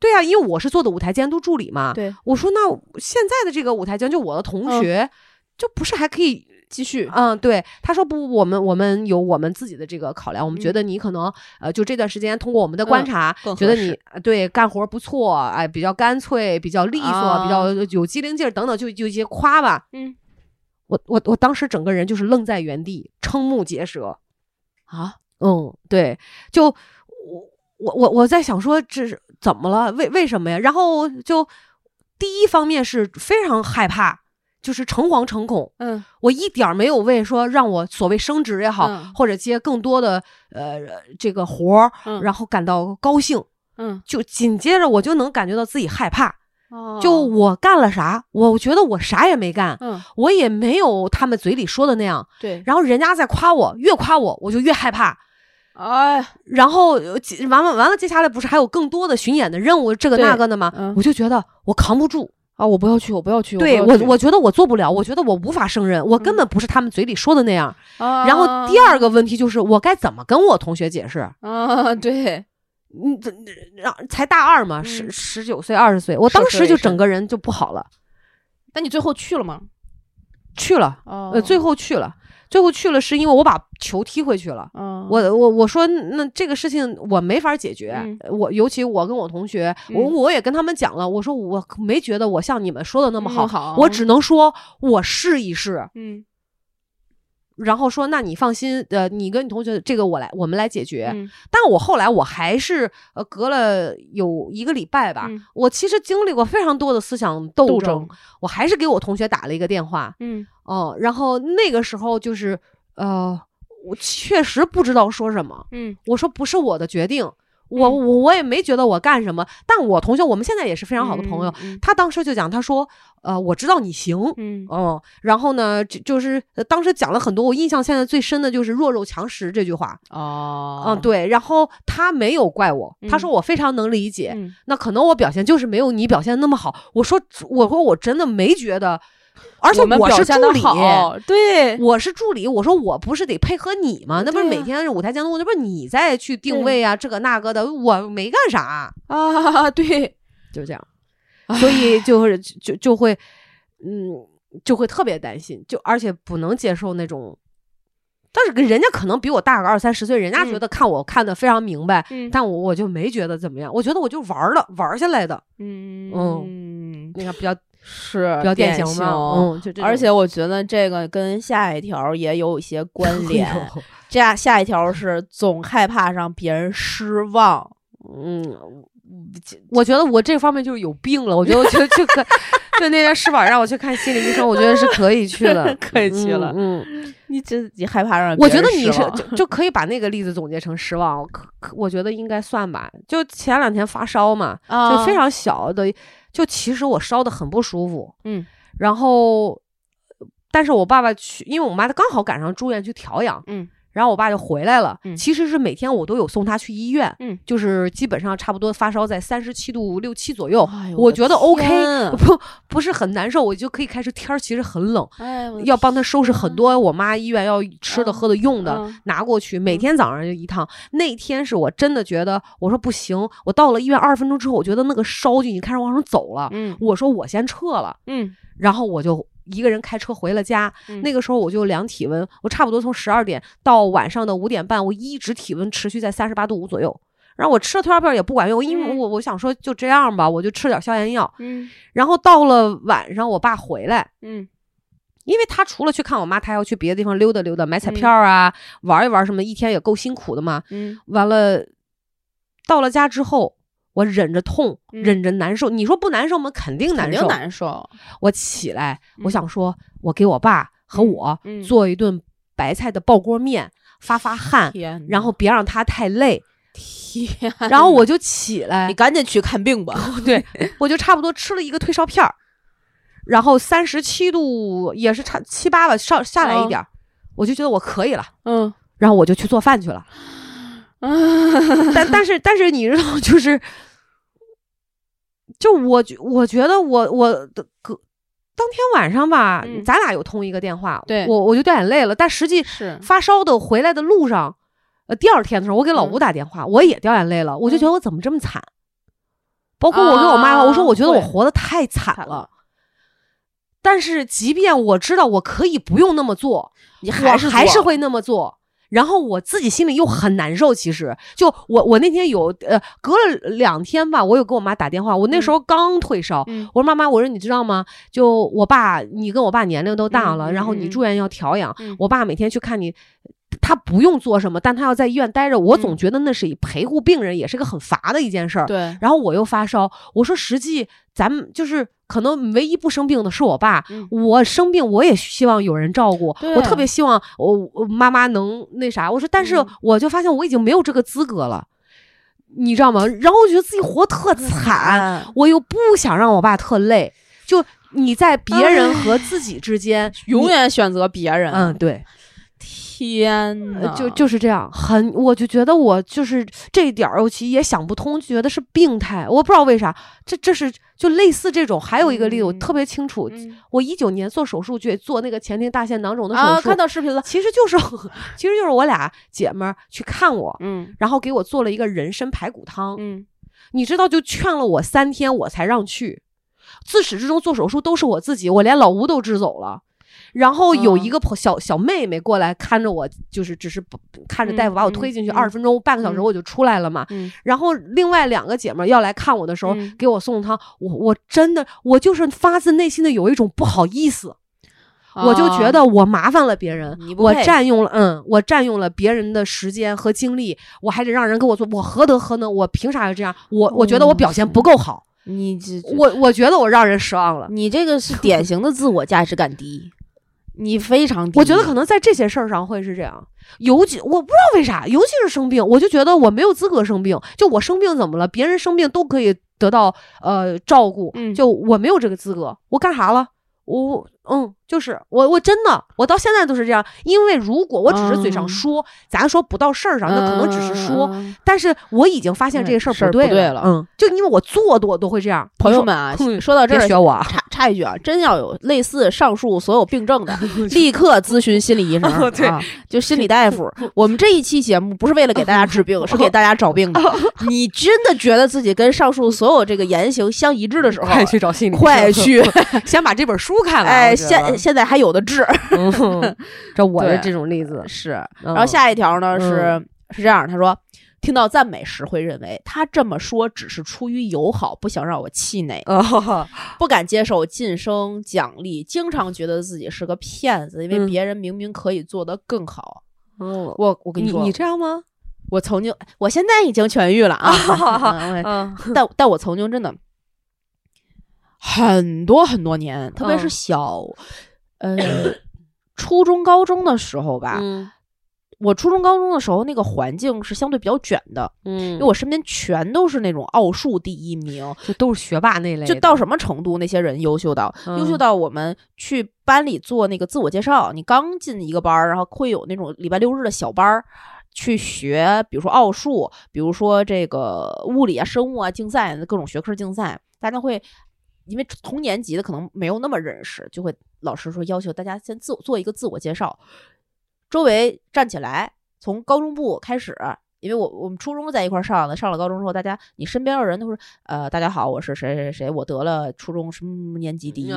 对呀，因为我是做的舞台监督助理嘛。对，我说：“那现在的这个舞台监，就我的同学，就不是还可以？”继续，嗯，对，他说不，我们我们有我们自己的这个考量，我们觉得你可能，呃，就这段时间通过我们的观察，觉得你对干活不错，哎，比较干脆，比较利索，比较有机灵劲儿等等，就就一些夸吧。嗯，我我我当时整个人就是愣在原地，瞠目结舌啊，嗯，对，就我我我我在想说这是怎么了？为为什么呀？然后就第一方面是非常害怕。就是诚惶诚恐，嗯，我一点没有为说让我所谓升职也好，或者接更多的呃这个活儿，然后感到高兴，嗯，就紧接着我就能感觉到自己害怕，哦。就我干了啥？我觉得我啥也没干，嗯，我也没有他们嘴里说的那样，对，然后人家在夸我，越夸我我就越害怕，哎，然后完了完了，接下来不是还有更多的巡演的任务，这个那个的吗？我就觉得我扛不住。啊！我不要去，我不要去。对我，我觉得我做不了，我觉得我无法胜任，我根本不是他们嘴里说的那样。然后第二个问题就是，我该怎么跟我同学解释？啊，对，你这让才大二嘛，十十九岁、二十岁，我当时就整个人就不好了。但你最后去了吗？去了，呃，最后去了。最后去了，是因为我把球踢回去了。我我我说那这个事情我没法解决。我尤其我跟我同学，我我也跟他们讲了。我说我没觉得我像你们说的那么好，我只能说我试一试。嗯。然后说，那你放心，呃，你跟你同学这个我来，我们来解决。但我后来我还是呃，隔了有一个礼拜吧，我其实经历过非常多的思想斗争，我还是给我同学打了一个电话。嗯。哦，然后那个时候就是，呃，我确实不知道说什么。嗯，我说不是我的决定，我我我也没觉得我干什么。但我同学，我们现在也是非常好的朋友。他当时就讲，他说，呃，我知道你行。嗯，哦，然后呢，就就是当时讲了很多，我印象现在最深的就是“弱肉强食”这句话。哦，嗯，对。然后他没有怪我，他说我非常能理解。那可能我表现就是没有你表现那么好。我说，我说我真的没觉得。而且我是助理，对，我是助理。我说我不是得配合你吗？那不是每天舞台监督，那不是你在去定位啊，这个那个的，我没干啥啊。对，就这样，所以就是就就会，嗯，就会特别担心，就而且不能接受那种。但是人家可能比我大个二三十岁，人家觉得看我看的非常明白，但我我就没觉得怎么样。我觉得我就玩了，玩下来的。嗯嗯，那个比较。是比较典型的，嗯，就而且我觉得这个跟下一条也有一些关 [laughs] 联。这下下一条是总害怕让别人失望，嗯，我觉得我这方面就是有病了。我觉得就就可就那天施宝让我去看心理医生，我觉得是可以去的，[laughs] 可以去了。嗯，[laughs] 你这你害怕让我觉得你是就就可以把那个例子总结成失望，可可我觉得应该算吧。就前两天发烧嘛，就非常小的。就其实我烧的很不舒服，嗯，然后，但是我爸爸去，因为我妈她刚好赶上住院去调养，嗯。然后我爸就回来了，其实是每天我都有送他去医院，嗯，就是基本上差不多发烧在三十七度六七左右，我觉得 OK，不不是很难受，我就可以开始。天儿其实很冷，要帮他收拾很多我妈医院要吃的喝的用的拿过去，每天早上就一趟。那天是我真的觉得，我说不行，我到了医院二十分钟之后，我觉得那个烧就已经开始往上走了，嗯，我说我先撤了，嗯，然后我就。一个人开车回了家。那个时候我就量体温，我差不多从十二点到晚上的五点半，我一直体温持续在三十八度五左右。然后我吃了退烧片也不管用，因为我我想说就这样吧，我就吃点消炎药。嗯。然后到了晚上，我爸回来，嗯，因为他除了去看我妈，他要去别的地方溜达溜达，买彩票啊，玩一玩什么，一天也够辛苦的嘛。嗯。完了，到了家之后。我忍着痛，忍着难受。你说不难受吗？肯定难受。难受。我起来，我想说，我给我爸和我做一顿白菜的爆锅面，发发汗，然后别让他太累。天。然后我就起来，你赶紧去看病吧。对，[laughs] 我就差不多吃了一个退烧片儿，然后三十七度也是差七八吧，上下来一点，我就觉得我可以了。嗯。然后我就去做饭去了。[laughs] 但但是但是你知道就是，就我我觉得我我的隔当天晚上吧，咱俩有通一个电话，对我我就掉眼泪了。但实际是发烧的回来的路上，呃，第二天的时候，我给老吴打电话，我也掉眼泪了。我就觉得我怎么这么惨？包括我跟我妈，我说我觉得我活得太惨了。但是即便我知道我可以不用那么做，你还是还是会那么做。然后我自己心里又很难受，其实。就我我那天有呃隔了两天吧，我有给我妈打电话，我那时候刚退烧，我说妈妈，我说你知道吗？就我爸，你跟我爸年龄都大了，然后你住院要调养，我爸每天去看你，他不用做什么，但他要在医院待着，我总觉得那是以陪护病人，也是个很乏的一件事儿。对，然后我又发烧，我说实际咱们就是。可能唯一不生病的是我爸，我生病我也希望有人照顾，我特别希望我妈妈能那啥。我说，但是我就发现我已经没有这个资格了，你知道吗？然后我觉得自己活特惨，我又不想让我爸特累，就你在别人和自己之间永远选择别人。嗯，对。天呐，就就是这样，很，我就觉得我就是这一点儿，我其实也想不通，觉得是病态，我不知道为啥，这这是就类似这种。还有一个例子，我特别清楚，我一九年做手术去做那个前庭大腺囊肿的手术，看到视频了，其实就是，其实就是我俩姐们儿去看我，嗯，然后给我做了一个人参排骨汤，嗯，你知道，就劝了我三天，我才让去，自始至终做手术都是我自己，我连老吴都支走了。然后有一个小小妹妹过来看着我，就是只是看着大夫把我推进去，二十分钟半个小时我就出来了嘛。然后另外两个姐妹要来看我的时候，给我送汤，我我真的我就是发自内心的有一种不好意思，我就觉得我麻烦了别人，我占用了嗯，我占用了别人的时间和精力，我还得让人给我做，我何德何能？我凭啥要这样？我我觉得我表现不够好，你这我我觉得我让人失望了。你这个是典型的自我价值感低。你非常，我觉得可能在这些事儿上会是这样，尤其我不知道为啥，尤其是生病，我就觉得我没有资格生病。就我生病怎么了？别人生病都可以得到呃照顾，就我没有这个资格，我干啥了？我嗯，就是我我真的我到现在都是这样，因为如果我只是嘴上说，咱说不到事儿上，那可能只是说，但是我已经发现这个事儿不对了，嗯，就因为我做多都会这样。朋友们啊，说到这儿，学我插插一句啊，真要有类似上述所有病症的，[laughs] 立刻咨询心理医生 [laughs] 啊，就心理大夫。我们这一期节目不是为了给大家治病，是给大家找病的。[laughs] 你真的觉得自己跟上述所有这个言行相一致的时候，快去找心理，快去先把这本书看了。哎，现现在还有的治，这我的这种例子。是。然后下一条呢是是这样，他说听到赞美时会认为他这么说只是出于友好，不想让我气馁，[laughs] 不敢接受晋升奖励，经常觉得自己是个骗子，因为别人明明可以做得更好。我我跟你说，你这样吗？我曾经，我现在已经痊愈了啊，[laughs] 但但我曾经真的。很多很多年，特别是小，呃，初中高中的时候吧。我初中高中的时候，那个环境是相对比较卷的。嗯，因为我身边全都是那种奥数第一名，就都是学霸那类。就到什么程度，那些人优秀到优秀到我们去班里做那个自我介绍。你刚进一个班儿，然后会有那种礼拜六日的小班儿去学，比如说奥数，比如说这个物理啊、生物啊竞赛各种学科竞赛，大家会。因为同年级的可能没有那么认识，就会老师说要求大家先自我做一个自我介绍，周围站起来，从高中部开始因为我我们初中在一块上的，上了高中之后，大家你身边的人都是呃，大家好，我是谁谁谁，我得了初中什么年级第一名，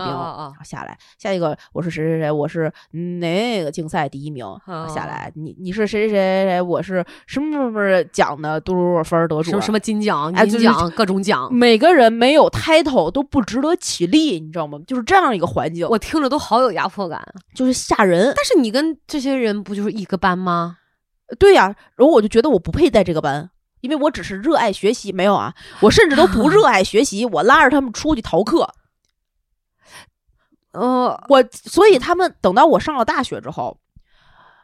下来下一个我是谁谁谁，我是哪个竞赛第一名，下来你你是谁谁谁谁，我是什么什么奖的多少多少分得主，什么金奖银奖各种奖，每个人没有 title 都不值得起立，你知道吗？就是这样一个环境，我听着都好有压迫感，就是吓人。但是你跟这些人不就是一个班吗？对呀，然后我就觉得我不配在这个班，因为我只是热爱学习，没有啊，我甚至都不热爱学习，我拉着他们出去逃课。呃，我所以他们等到我上了大学之后，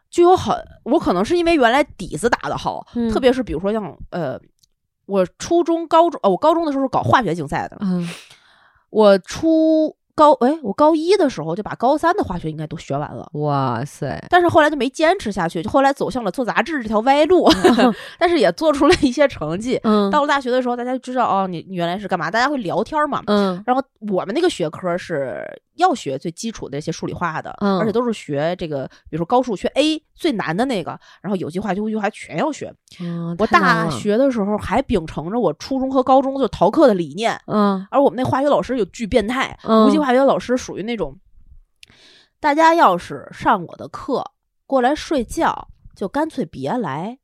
就有很我可能是因为原来底子打的好，特别是比如说像呃，我初中、高中，呃，我高中的时候搞化学竞赛的，嗯，我初。高哎，我高一的时候就把高三的化学应该都学完了。哇塞！但是后来就没坚持下去，就后来走向了做杂志这条歪路。[laughs] 但是也做出了一些成绩。嗯。到了大学的时候，大家就知道哦，你你原来是干嘛？大家会聊天嘛。嗯。然后我们那个学科是要学最基础的一些数理化的，而且都是学这个，比如说高数学 A 最难的那个，然后有机化、有机化全要学。嗯。我大学的时候还秉承着我初中和高中就逃课的理念。嗯。而我们那化学老师有巨变态，无机化。化学老师属于那种，大家要是上我的课过来睡觉，就干脆别来。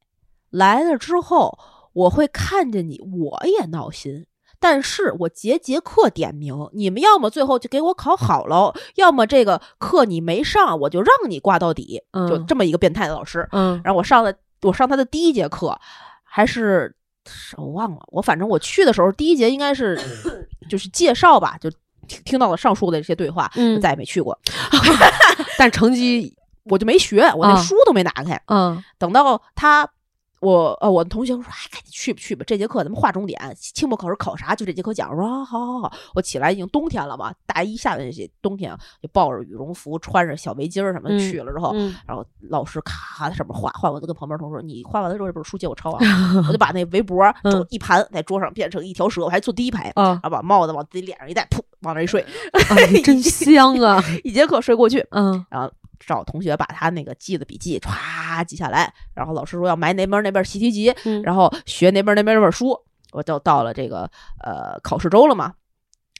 来了之后，我会看见你，我也闹心。但是我节节课点名，你们要么最后就给我考好了，要么这个课你没上，我就让你挂到底。就这么一个变态的老师。嗯，然后我上了，我上他的第一节课，还是我忘了，我反正我去的时候，第一节应该是 [coughs] 就是介绍吧，就。听听到了上述的这些对话，嗯，再也没去过。[laughs] 但成绩我就没学，我那书都没拿开。嗯，等到他。我呃，我的同学说，哎，赶紧去吧去吧，这节课咱们划重点，期末考试考啥就这节课讲。我说啊，好好好。我起来已经冬天了嘛，大一下半节冬天就抱着羽绒服，穿着小围巾什么去了之后，然后老师咔在上面画，画完就跟旁边同学说，你画完了之后这本书借我抄啊。[laughs] 我就把那围脖一盘在桌上变成一条蛇，我还坐第一排，然后把帽子往自己脸上一戴，噗往那一睡，真香啊！[laughs] 一节课睡过去，嗯，然后。找同学把他那个记的笔记歘记下来，然后老师说要买哪本哪本习题集，然后学哪本哪本哪本书，我就到了这个呃考试周了嘛，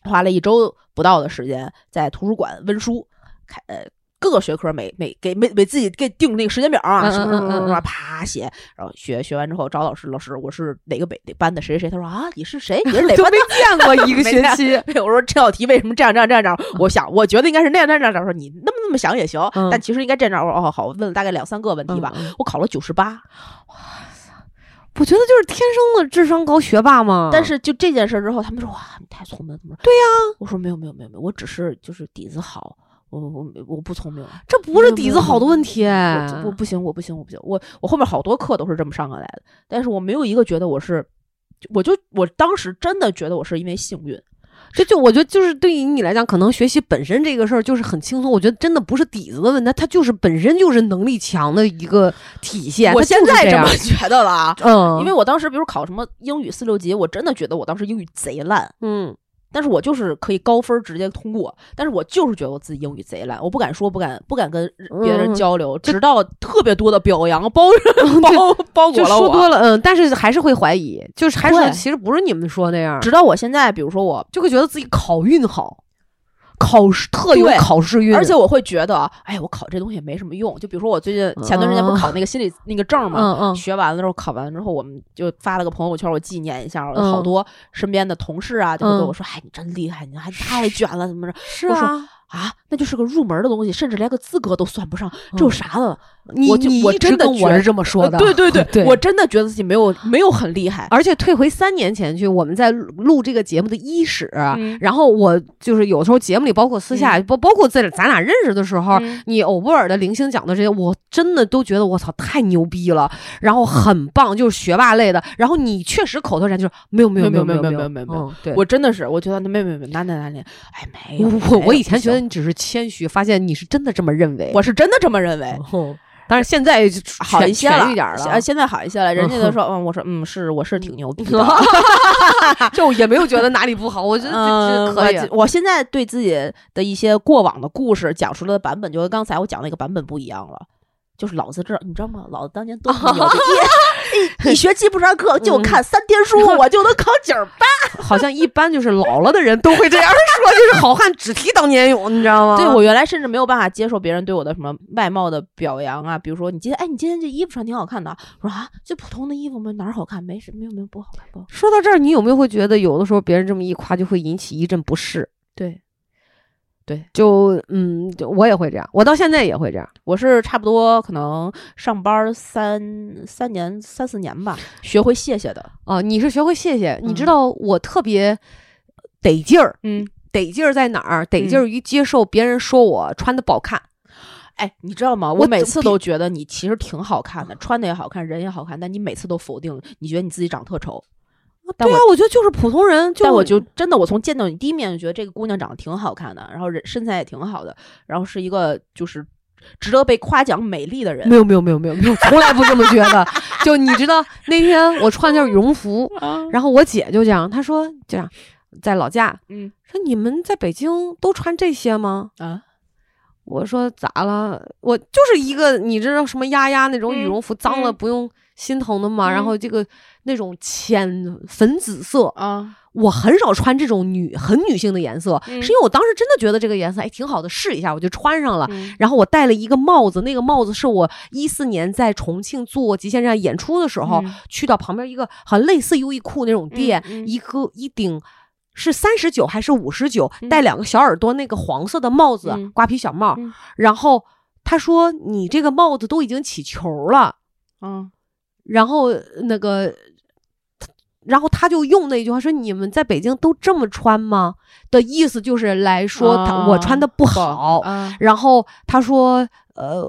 花了一周不到的时间在图书馆温书，开呃。各个学科每每给每每自己给定那个时间表啊，什么什么什么啪写，然后学学完之后找老师，老师我是哪个北哪班的谁谁谁，他说啊你是谁？你是 [laughs] 哪班？没见过一个 [laughs] 学期。[laughs] 我说这道题为什么这样这样这样这样？我想我觉得应该是那样那样这样。说你那么那么想也行，但其实应该这样。我说哦好，问了大概两三个问题吧，我考了九十八。哇塞，我觉得就是天生的智商高学霸嘛。但是就这件事之后，他们说哇你太聪明了？对呀，我说没有没有没有没有，我只是就是底子好。我我我不聪明，这不是底子好的问题。我不行，我不行，我不行。我我后面好多课都是这么上过来的，但是我没有一个觉得我是，我就我当时真的觉得我是因为幸运。这就我觉得就是对于你来讲，可能学习本身这个事儿就是很轻松。我觉得真的不是底子的问题，它就是本身就是能力强的一个体现。我现在这么觉得了，嗯，因为我当时比如考什么英语四六级，我真的觉得我当时英语贼烂，嗯。但是我就是可以高分直接通过，但是我就是觉得我自己英语贼烂，我不敢说，不敢不敢跟别人交流，直到特别多的表扬包 [laughs] 包包裹了我，说多了，嗯，但是还是会怀疑，就是还是其实不是你们说那样，直到我现在，比如说我就会觉得自己考运好。考试特有考试运，而且我会觉得，哎，我考这东西也没什么用。就比如说，我最近前段时间不是考那个心理那个证嘛，学完了之后，考完之后，我们就发了个朋友圈，我纪念一下。好多身边的同事啊，就会跟我说：“哎，你真厉害，你还太卷了，怎么着？”是啊。啊，那就是个入门的东西，甚至连个资格都算不上，这有啥的？你你我真的我是这么说的，对对对，[laughs] 我真的觉得自己没有没有很厉害。而且退回三年前去，我们在录这个节目的伊始，然后我就是有时候节目里，包括私下，包包括在咱俩认识的时候，你偶布尔的零星讲的这些，我真的都觉得我操太牛逼了，然后很棒，就是学霸类的。然后你确实口头禅就是没有没有没有没有没有没有没有，对我真的是，我觉得没有没没哪哪哪里，哎没有，我我以前觉得你只是谦虚。发现你是真的这么认为，我是真的这么认为。但是现在好一些了，一点了。现在好一些了，人家都说，嗯，我说，嗯，是，我是挺牛逼的，[laughs] [laughs] 就也没有觉得哪里不好。我觉得可以。我现在对自己的一些过往的故事讲出来的版本，就跟刚才我讲那个版本不一样了。就是老子这，你知道吗？老子当年多牛逼，一一学期不上课就看三天书，[laughs] 我就能考九八。好像一般就是老了的人都会这样说，就是好汉只提当年勇，你知道吗？对我原来甚至没有办法接受别人对我的什么外貌的表扬啊，比如说你今天，哎，你今天这衣服穿挺好看的。我说啊，就普通的衣服吗？哪儿好看？没什没有没有不好看不？说到这儿，你有没有会觉得有的时候别人这么一夸，就会引起一阵不适？对。对，就嗯，就我也会这样，我到现在也会这样。我是差不多可能上班三三年三四年吧，学会谢谢的。哦，你是学会谢谢？你知道我特别得劲儿，嗯，得劲儿在哪儿？得劲儿于接受别人说我穿的不好看。哎，你知道吗？我每次都觉得你其实挺好看的，穿的也好看，人也好看，但你每次都否定，你觉得你自己长特丑。对啊，我觉得就是普通人。但我就真的，我从见到你第一面就觉得这个姑娘长得挺好看的，然后人身材也挺好的，然后是一个就是值得被夸奖美丽的人。没有没有没有没有没有，从来不这么觉得。[laughs] 就你知道那天我穿件羽绒服，然后我姐就这样，她说这样，在老家，嗯，说你们在北京都穿这些吗？啊，我说咋了？我就是一个你知道什么丫丫那种羽绒服，脏了不用。心疼的嘛，然后这个那种浅粉紫色啊，我很少穿这种女很女性的颜色，是因为我当时真的觉得这个颜色哎挺好的，试一下我就穿上了。然后我戴了一个帽子，那个帽子是我一四年在重庆做极限站演出的时候去到旁边一个好像类似优衣库那种店，一个一顶是三十九还是五十九，戴两个小耳朵那个黄色的帽子，瓜皮小帽。然后他说你这个帽子都已经起球了，嗯。然后那个，然后他就用那句话说：“你们在北京都这么穿吗？”的意思就是来说我穿的不好。然后他说：“呃，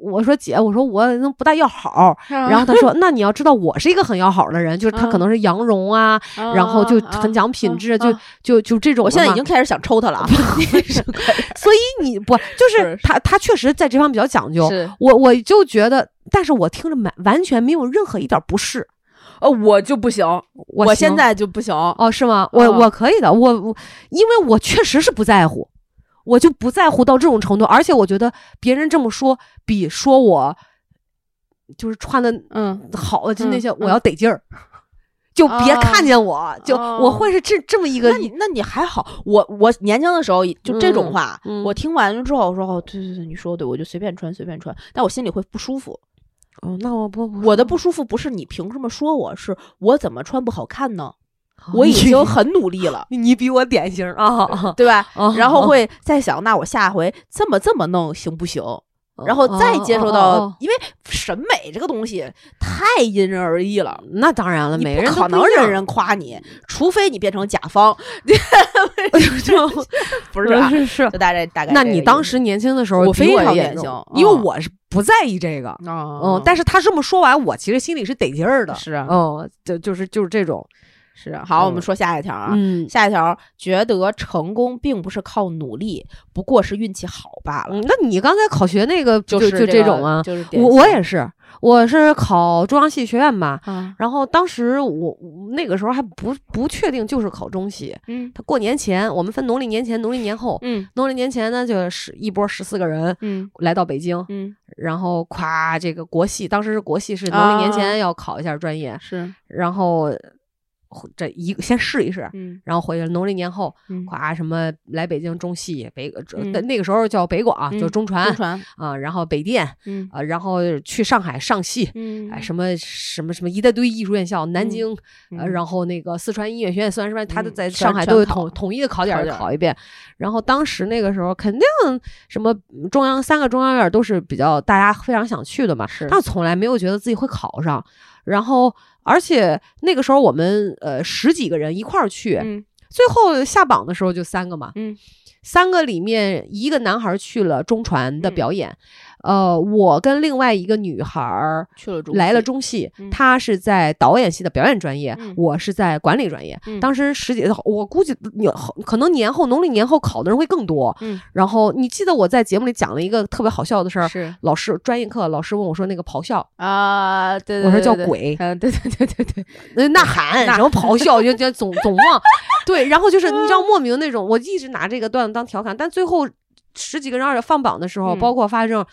我说姐，我说我不大要好。”然后他说：“那你要知道，我是一一个很要好的人，就是他可能是羊绒啊，然后就很讲品质，就就就这种。”我现在已经开始想抽他了。[laughs] 所以你不就是他？他确实在这方面比较讲究。我我就觉得。但是我听着完完全没有任何一点不适，呃，我就不行，我现在就不行哦，是吗？我我可以的，我我因为我确实是不在乎，我就不在乎到这种程度，而且我觉得别人这么说比说我就是穿的嗯好的就那些我要得劲儿，就别看见我就我会是这这么一个，那你那你还好，我我年轻的时候就这种话，我听完了之后我说哦，对对对，你说的对，我就随便穿随便穿，但我心里会不舒服。哦，那我不，我的不舒服不是你凭什么说我是我怎么穿不好看呢？我已经很努力了，你比我典型啊，[laughs] 对吧？然后会再想，那我下回这么这么弄行不行？然后再接受到，因为审美这个东西太因人而异了。那当然了，每个人可能人人夸你，除非你变成甲方。[laughs] [laughs] 不是是是，就大概大概。那你当时年轻的时候，我非常典型，因为我是不在意这个。嗯，但是他这么说完，我其实心里是得劲儿的。是啊，嗯，就就是就是这种。是好，我们说下一条啊。嗯，下一条觉得成功并不是靠努力，不过是运气好罢了。那你刚才考学那个就是就这种啊？就是我我也是，我是考中央戏剧学院吧。然后当时我那个时候还不不确定，就是考中戏。嗯，他过年前我们分农历年前、农历年后。嗯，农历年前呢，就是一波十四个人。嗯，来到北京。嗯，然后夸这个国戏，当时是国戏是农历年前要考一下专业。是，然后。这一先试一试，嗯，然后回去农历年后，夸什么来北京中戏北，那个时候叫北广，就中传，中传。啊，然后北电，嗯。啊，然后去上海上戏，嗯，哎，什么什么什么一大堆艺术院校，南京，呃，然后那个四川音乐学院，四川师范，他都在上海都有统统一的考点考一遍。然后当时那个时候肯定什么中央三个中央院都是比较大家非常想去的嘛，是，但从来没有觉得自己会考上，然后。而且那个时候我们呃十几个人一块儿去，最后下榜的时候就三个嘛，三个里面一个男孩去了中传的表演。呃，我跟另外一个女孩儿去了中来了中戏，她是在导演系的表演专业，我是在管理专业。当时十几，我估计你可能年后农历年后考的人会更多。嗯，然后你记得我在节目里讲了一个特别好笑的事儿，是老师专业课老师问我说那个咆哮啊，对，我说叫鬼，嗯，对对对对对，那呐喊什么咆哮就就总总忘，[laughs] 对，然后就是你知道莫名那种，我一直拿这个段子当调侃，但最后十几个人二放榜的时候，包括发生。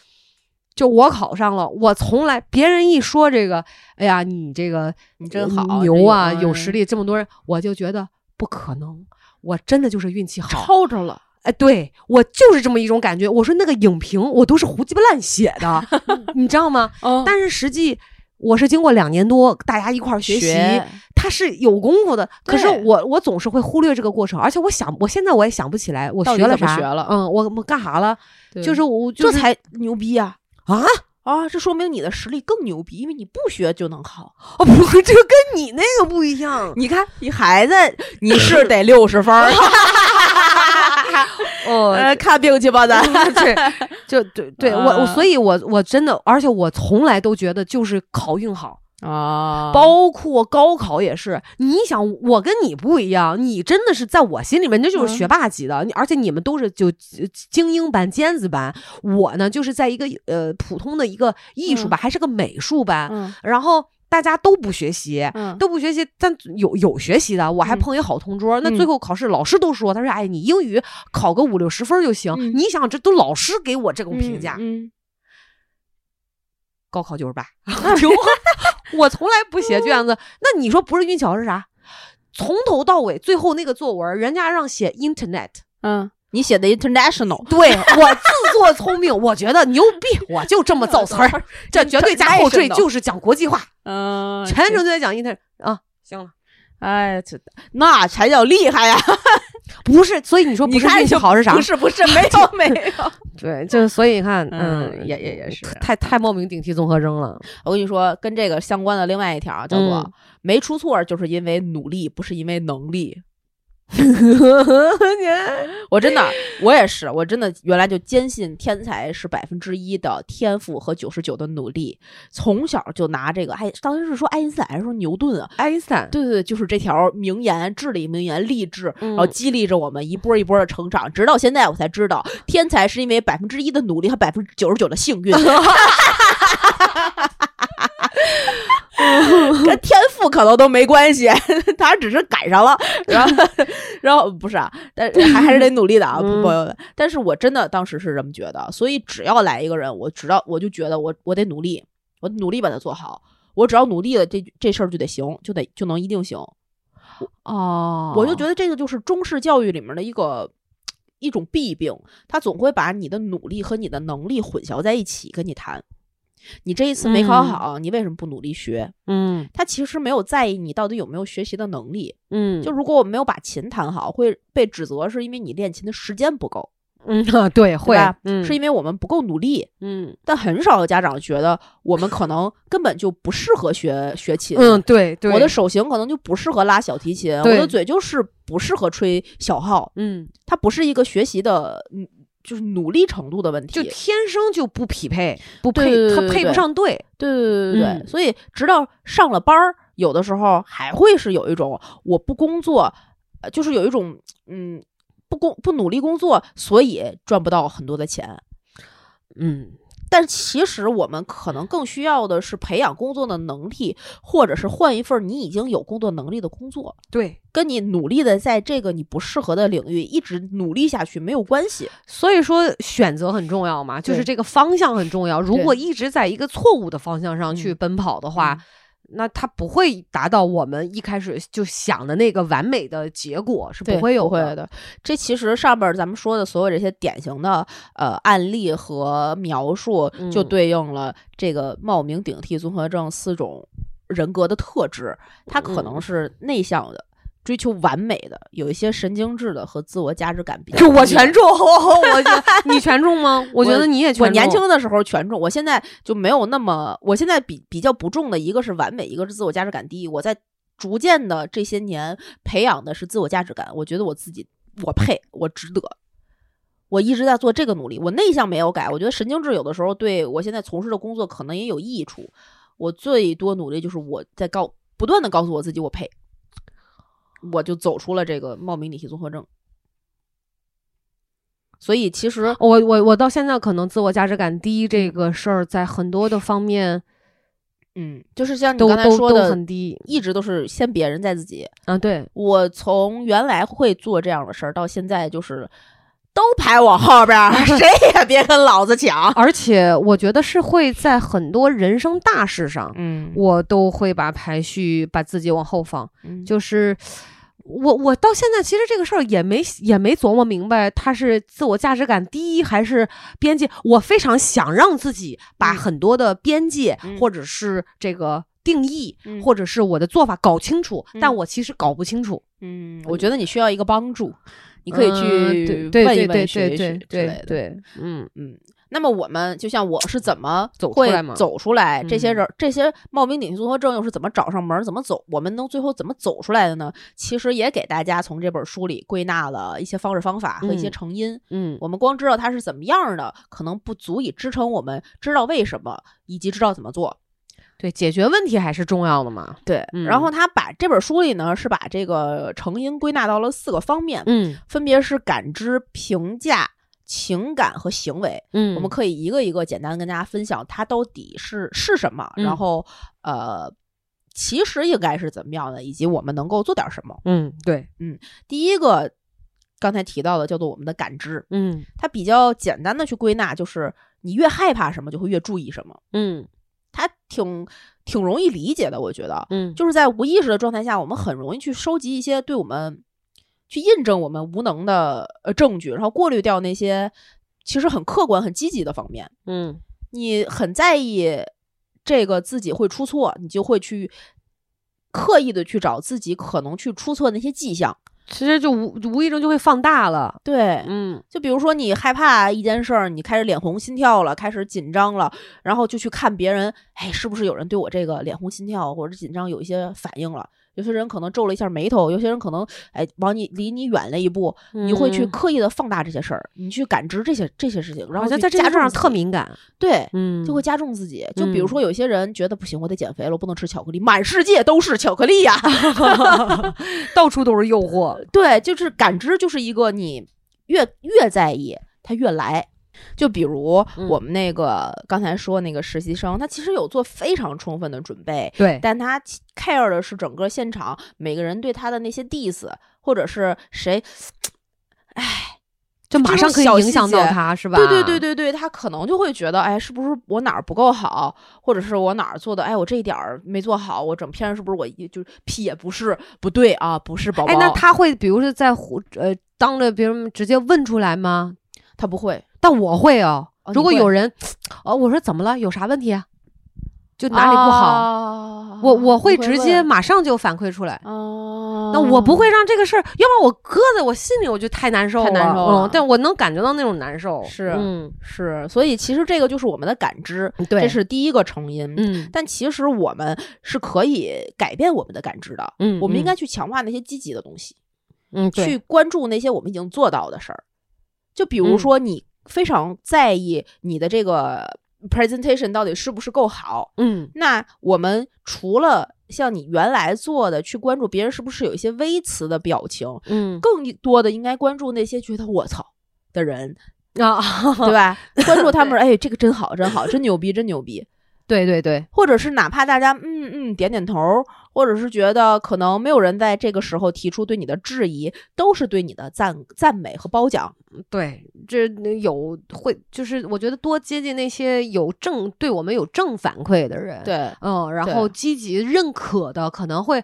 就我考上了，我从来别人一说这个，哎呀，你这个你真好牛啊，有实力，这么多人，我就觉得不可能，我真的就是运气好，抄着了。哎，对我就是这么一种感觉。我说那个影评我都是胡鸡巴乱写的，[laughs] 你知道吗？但是实际我是经过两年多大家一块儿学习，他是有功夫的。可是我我总是会忽略这个过程，而且我想我现在我也想不起来我学了啥。学了，嗯，我我干啥了？就是我这才牛逼啊！啊啊！这说明你的实力更牛逼，因为你不学就能考。哦，不是，[laughs] 这个跟你那个不一样。你看，你孩子你是 [laughs] 得六十分。[laughs] 哦，看病去吧，咱对，就对对，我我，所以我我真的，而且我从来都觉得就是考运好啊，包括高考也是。你想，我跟你不一样，你真的是在我心里面那就是学霸级的，而且你们都是就精英班、尖子班，我呢就是在一个呃普通的一个艺术班，还是个美术班，然后。大家都不学习，都不学习，但有有学习的，我还碰一好同桌。那最后考试，老师都说，他说：“哎，你英语考个五六十分就行。”你想，这都老师给我这种评价。高考九十八，[laughs] [laughs] [laughs] 我从来不写卷子。那你说不是运气好是啥？从头到尾，最后那个作文，人家让写 Internet，嗯。你写的 international，对我自作聪明，我觉得牛逼，我就这么造词儿，这绝对加后缀就是讲国际化，嗯，全程都在讲 inter 啊，行了，哎，这那才叫厉害呀，不是，所以你说不是运气好是啥？不是不是，[laughs] 没有没有，对，就所以你看，嗯，也也也是，太太莫名顶替综合征了。我跟你说，跟这个相关的另外一条叫做没出错，就是因为努力，不是因为能力。[laughs] 我真的，[laughs] 我也是，我真的原来就坚信天才是百分之一的天赋和九十九的努力，从小就拿这个，哎，当时是说爱因斯坦还是说牛顿啊？爱因斯坦，对对对，就是这条名言，至理名言，励志，然后激励着我们一波一波的成长，直到现在我才知道，天才是因为百分之一的努力和百分之九十九的幸运。[laughs] 跟天赋可能都没关系，他只是赶上了，然后，[laughs] 然后不是啊，但还还是得努力的啊，朋友们。但是我真的当时是这么觉得，所以只要来一个人，我只要我就觉得我我得努力，我努力把它做好，我只要努力了，这这事儿就得行，就得就能一定行。哦，我就觉得这个就是中式教育里面的一个一种弊病，他总会把你的努力和你的能力混淆在一起跟你谈。你这一次没考好，你为什么不努力学？嗯，他其实没有在意你到底有没有学习的能力。嗯，就如果我没有把琴弹好，会被指责是因为你练琴的时间不够。[laughs] 嗯，对，会，是因为我们不够努力。嗯，但很少有家长觉得我们可能根本就不适合学学琴。嗯，对，对，我的手型可能就不适合拉小提琴，我的嘴就是不适合吹小号。嗯，它不是一个学习的，嗯。就是努力程度的问题，就天生就不匹配，不配，他配不上队。对对对对对，所以直到上了班儿，有的时候还会是有一种我不工作，就是有一种嗯不工不努力工作，所以赚不到很多的钱。嗯。但其实我们可能更需要的是培养工作的能力，或者是换一份你已经有工作能力的工作。对，跟你努力的在这个你不适合的领域一直努力下去没有关系。所以说选择很重要嘛，就是这个方向很重要。如果一直在一个错误的方向上去奔跑的话。那他不会达到我们一开始就想的那个完美的结果，是不会有的。这其实上边咱们说的所有这些典型的呃案例和描述，就对应了这个冒名顶替综合症四种人格的特质。他可能是内向的。追求完美的，有一些神经质的和自我价值感比较。[laughs] 我全中，我你全中吗？我觉得你也全。我年轻的时候全中，我现在就没有那么。我现在比比较不重的一个是完美，一个是自我价值感低。我在逐渐的这些年培养的是自我价值感。我觉得我自己我配，我值得。我一直在做这个努力。我内向没有改，我觉得神经质有的时候对我现在从事的工作可能也有益处。我最多努力就是我在告不断的告诉我自己我配。我就走出了这个冒名顶替综合症，所以其实我我我到现在可能自我价值感低这个事儿，在很多的方面，嗯，就是像你刚才说的，很低，一直都是先别人再自己。啊，对我从原来会做这样的事儿，到现在就是都排我后边，[laughs] 谁也别跟老子抢。而且我觉得是会在很多人生大事上，嗯，我都会把排序把自己往后放。嗯，就是我我到现在其实这个事儿也没也没琢磨明白，他是自我价值感低还是边界。我非常想让自己把很多的边界或者是这个定义或者是我的做法搞清楚，但我其实搞不清楚。嗯，我觉得你需要一个帮助。你可以去问一问学学之类的，对，嗯嗯。那么我们就像我是怎么走出来走出来？这些人这些冒名顶替综合症又是怎么找上门？怎么走？我们能最后怎么走出来的呢？其实也给大家从这本书里归纳了一些方式方法和一些成因。嗯，我们光知道它是怎么样的，可能不足以支撑我们知道为什么以及知道怎么做。对，解决问题还是重要的嘛。对，然后他把这本书里呢，是把这个成因归纳到了四个方面，嗯，分别是感知、评价、情感和行为。嗯，我们可以一个一个简单跟大家分享它到底是是什么，然后呃，其实应该是怎么样的，以及我们能够做点什么。嗯，对，嗯，第一个刚才提到的叫做我们的感知，嗯，它比较简单的去归纳，就是你越害怕什么，就会越注意什么。嗯。它挺挺容易理解的，我觉得，嗯，就是在无意识的状态下，我们很容易去收集一些对我们去印证我们无能的呃证据，然后过滤掉那些其实很客观、很积极的方面。嗯，你很在意这个自己会出错，你就会去刻意的去找自己可能去出错那些迹象。其实就无无意中就会放大了，对，嗯，就比如说你害怕一件事儿，你开始脸红心跳了，开始紧张了，然后就去看别人，哎，是不是有人对我这个脸红心跳或者紧张有一些反应了？有些人可能皱了一下眉头，有些人可能哎往你离你远了一步，你会去刻意的放大这些事儿，你去感知这些这些事情，然后在这加重特敏感，对，嗯，就会加重自己。就比如说有些人觉得不行，我得减肥了，我不能吃巧克力，满世界都是巧克力呀 [laughs] [laughs] 到处都是诱惑。对，就是感知就是一个你越越在意，它越来。就比如我们那个刚才说那个实习生，他其实有做非常充分的准备，对，但他 care 的是整个现场每个人对他的那些 diss，或者是谁，哎，就马上可以影响到他，是吧？对对对对对，他可能就会觉得，哎，是不是我哪儿不够好，或者是我哪儿做的，哎，我这一点儿没做好，我整篇是不是我一就屁也不是不对啊，不是宝宝。哎，那他会比如说在呃当着别人直接问出来吗？他不会。但我会哦，如果有人，[tsk] 哦，我说怎么了？有啥问题啊？就哪里不好？我我会直接马上就反馈出来。哦，那我不会让这个事儿，要不然我搁在我心里，我就太难受了。太难受了。但我能感觉到那种难受。是，嗯，是。所以其实这个就是我们的感知，这是第一个成因。嗯，但其实我们是可以改变我们的感知的。嗯，我们应该去强化那些积极的东西。嗯，去关注那些我们已经做到的事儿。就比如说你。非常在意你的这个 presentation 到底是不是够好，嗯，那我们除了像你原来做的去关注别人是不是有一些微词的表情，嗯，更多的应该关注那些觉得我操的人啊，对吧？[laughs] 关注他们，哎，这个真好，真好，真牛逼，真牛逼。对对对，或者是哪怕大家嗯嗯点点头，或者是觉得可能没有人在这个时候提出对你的质疑，都是对你的赞赞美和褒奖。对，这有会就是我觉得多接近那些有正对我们有正反馈的人，对，嗯，然后积极认可的，可能会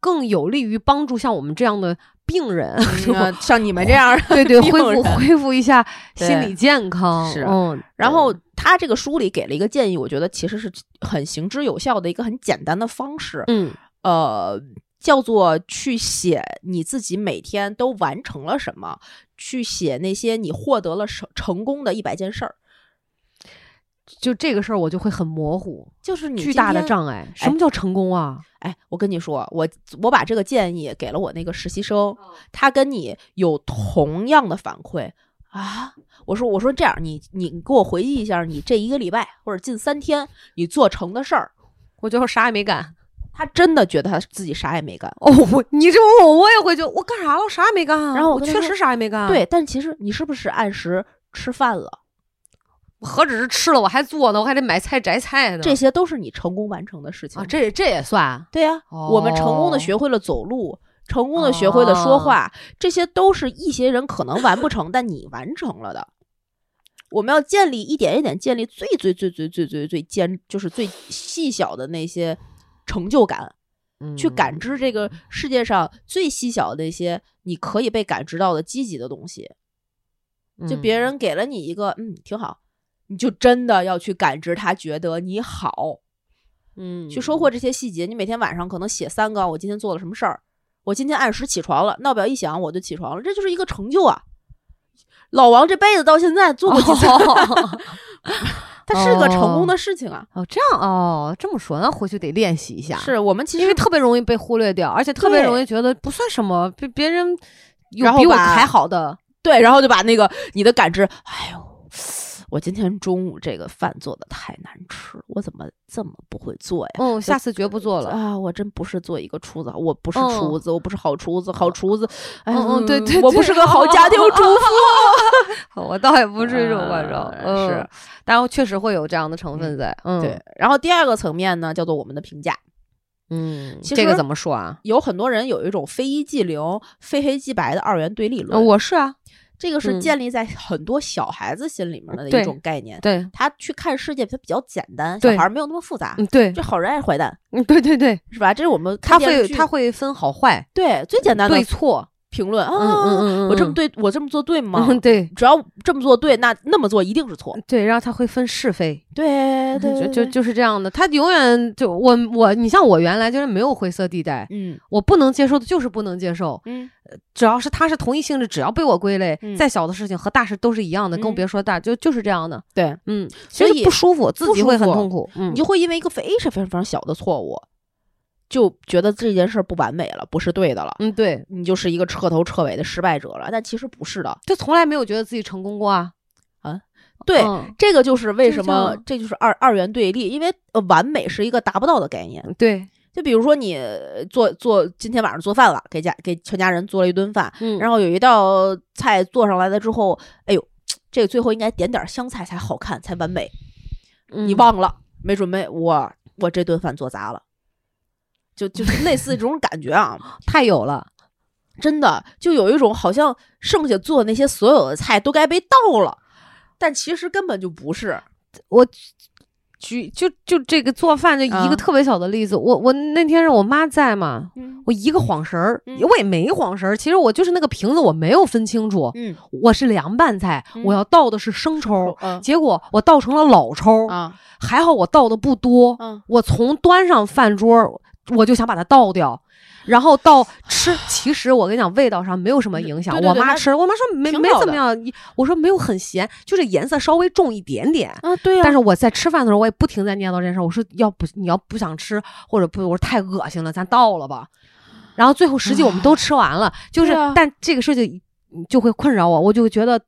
更有利于帮助像我们这样的。病人，[laughs] 像你们这样，[laughs] 对对，恢复恢复一下 [laughs] 心理健康是。嗯，然后他这个书里给了一个建议，我觉得其实是很行之有效的一个很简单的方式。嗯，呃，叫做去写你自己每天都完成了什么，去写那些你获得了成成功的一百件事儿。就这个事儿，我就会很模糊，就是你巨大的障碍。什么叫成功啊？哎，我跟你说，我我把这个建议给了我那个实习生，他跟你有同样的反馈啊。我说我说这样，你你给我回忆一下，你这一个礼拜或者近三天你做成的事儿。我最后啥也没干。他真的觉得他自己啥也没干。哦，我你这么问我也会觉得我干啥了？我啥也没干。然后我确实啥也没干。对，但其实你是不是按时吃饭了？何止是吃了，我还做呢，我还得买菜摘菜呢。这些都是你成功完成的事情啊！这这也算对呀。我们成功的学会了走路，成功的学会了说话，这些都是一些人可能完不成，但你完成了的。我们要建立一点一点建立最最最最最最最坚，就是最细小的那些成就感，去感知这个世界上最细小的那些你可以被感知到的积极的东西。就别人给了你一个嗯挺好，你就真的要去感知他觉得你好，嗯，去收获这些细节。你每天晚上可能写三个，我今天做了什么事儿，我今天按时起床了，闹表一响我就起床了，这就是一个成就啊。老王这辈子到现在做过几次，[laughs] 他是个成功的事情啊。哦，这样哦，这么说，那回去得练习一下。是我们其实因为特别容易被忽略掉，而且特别容易觉得不算什么，别别人有比我还好的，对，然后就把那个你的感知，哎呦。我今天中午这个饭做的太难吃，我怎么这么不会做呀？嗯，下次绝不做了啊！我真不是做一个厨子，我不是厨子，我不是好厨子，好厨子。嗯嗯，对对，我不是个好家庭主 [laughs] 妇。[laughs] 我倒也不是这种观众，是，但是确实会有这样的成分在。嗯，对。然后第二个层面呢，叫做我们的评价。嗯，其实这个怎么说啊？有很多人有一种非一即零、非黑即白的二元对立论。我是啊。这个是建立在很多小孩子心里面的一种概念，对他去看世界，他比较简单，小孩没有那么复杂，对，这好人还是坏蛋，嗯，对对对，是吧？这是我们他会他会分好坏，对，最简单的对错。评论啊，我这么对我这么做对吗？对，只要这么做对，那那么做一定是错。对，然后他会分是非，对对，就就是这样的。他永远就我我，你像我原来就是没有灰色地带，嗯，我不能接受的就是不能接受，嗯，只要是他是同一性质，只要被我归类，再小的事情和大事都是一样的，更别说大，就就是这样的。对，嗯，所以不舒服，自己会很痛苦，你就会因为一个非常非常非常小的错误。就觉得这件事不完美了，不是对的了。嗯，对你就是一个彻头彻尾的失败者了。但其实不是的，就从来没有觉得自己成功过啊。啊，对，这个就是为什么，这就是二二元对立，因为呃，完美是一个达不到的概念。对，就比如说你做做今天晚上做饭了，给家给全家人做了一顿饭，嗯，然后有一道菜做上来了之后，哎呦，这个最后应该点点香菜才好看，才完美。你忘了没准备，我我这顿饭做砸了。就就是类似这种感觉啊，[laughs] 太有了，真的就有一种好像剩下做那些所有的菜都该被倒了，但其实根本就不是。我举就就这个做饭就一个特别小的例子，我我那天是我妈在嘛，我一个晃神儿，我也没晃神儿，其实我就是那个瓶子我没有分清楚，嗯，我是凉拌菜，我要倒的是生抽，结果我倒成了老抽，还好我倒的不多，我从端上饭桌。我就想把它倒掉，然后到吃。[sighs] 其实我跟你讲，味道上没有什么影响。我妈吃，我妈说没没怎么样。我说没有很咸，就是颜色稍微重一点点。啊，对呀。但是我在吃饭的时候，我也不停在念叨这件事。我说要不你要不想吃，或者不，我说太恶心了，咱倒了吧。然后最后实际我们都吃完了，就是但这个事情就会困扰我，我就觉得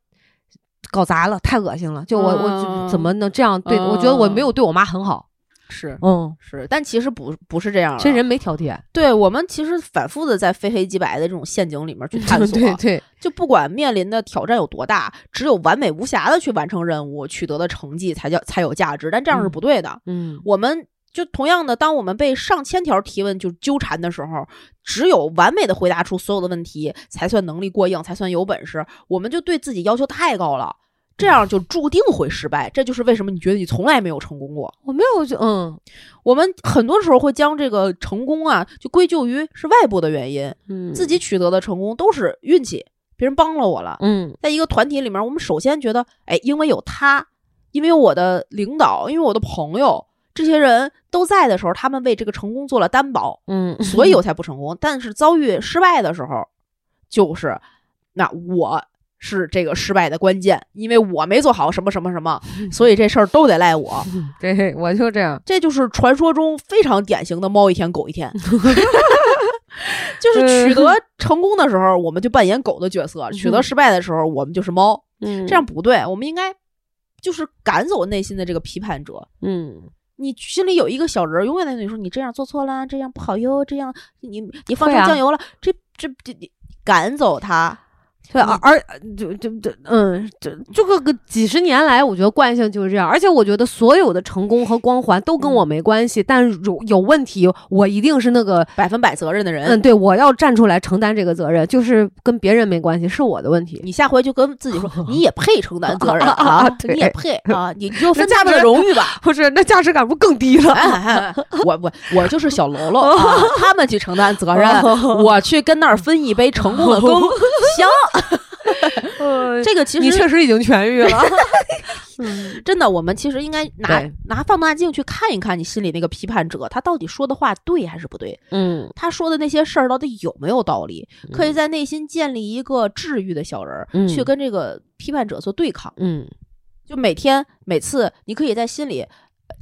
搞砸了，太恶心了。就我我怎么能这样对？我觉得我没有对我妈很好。是，嗯，是，但其实不不是这样，这人没挑剔。对我们其实反复的在非黑即白的这种陷阱里面去探索，对对，就不管面临的挑战有多大，只有完美无瑕的去完成任务，取得的成绩才叫才有价值。但这样是不对的。嗯，我们就同样的，当我们被上千条提问就纠缠的时候，只有完美的回答出所有的问题，才算能力过硬，才算有本事。我们就对自己要求太高了。这样就注定会失败，这就是为什么你觉得你从来没有成功过。我没有，就嗯，我们很多时候会将这个成功啊，就归咎于是外部的原因，嗯，自己取得的成功都是运气，别人帮了我了，嗯，在一个团体里面，我们首先觉得，哎，因为有他，因为有我的领导，因为我的朋友，这些人都在的时候，他们为这个成功做了担保，嗯，所以我 [laughs] 才不成功。但是遭遇失败的时候，就是那我。是这个失败的关键，因为我没做好什么什么什么，[laughs] 所以这事儿都得赖我。[laughs] 对，我就这样，这就是传说中非常典型的猫一天狗一天。[laughs] 就是取得成功的时候，我们就扮演狗的角色；取得失败的时候，我们就是猫。嗯，这样不对，我们应该就是赶走内心的这个批判者。嗯，你心里有一个小人，永远在那里说：“你这样做错了，这样不好哟，这样你你放上酱油了。”这这这，赶走他。对，而而就就就嗯，这这个个几十年来，我觉得惯性就是这样。而且我觉得所有的成功和光环都跟我没关系，但有有问题，我一定是那个百分百责任的人。嗯，对，我要站出来承担这个责任，就是跟别人没关系，是我的问题。你下回就跟自己说，[laughs] 你也配承担责任啊，[laughs] 你也配啊，你就 [laughs] 分下面的荣誉吧。不是，那价值感不更低了？我我我就是小喽喽啊，他们去承担责任，我去跟那儿分一杯成功的羹，香。[laughs] 这个其实你确实已经痊愈了，[laughs] 真的。我们其实应该拿拿放大镜去看一看你心里那个批判者，他到底说的话对还是不对？嗯，他说的那些事儿到底有没有道理？可以在内心建立一个治愈的小人儿，去跟这个批判者做对抗。嗯，就每天每次，你可以在心里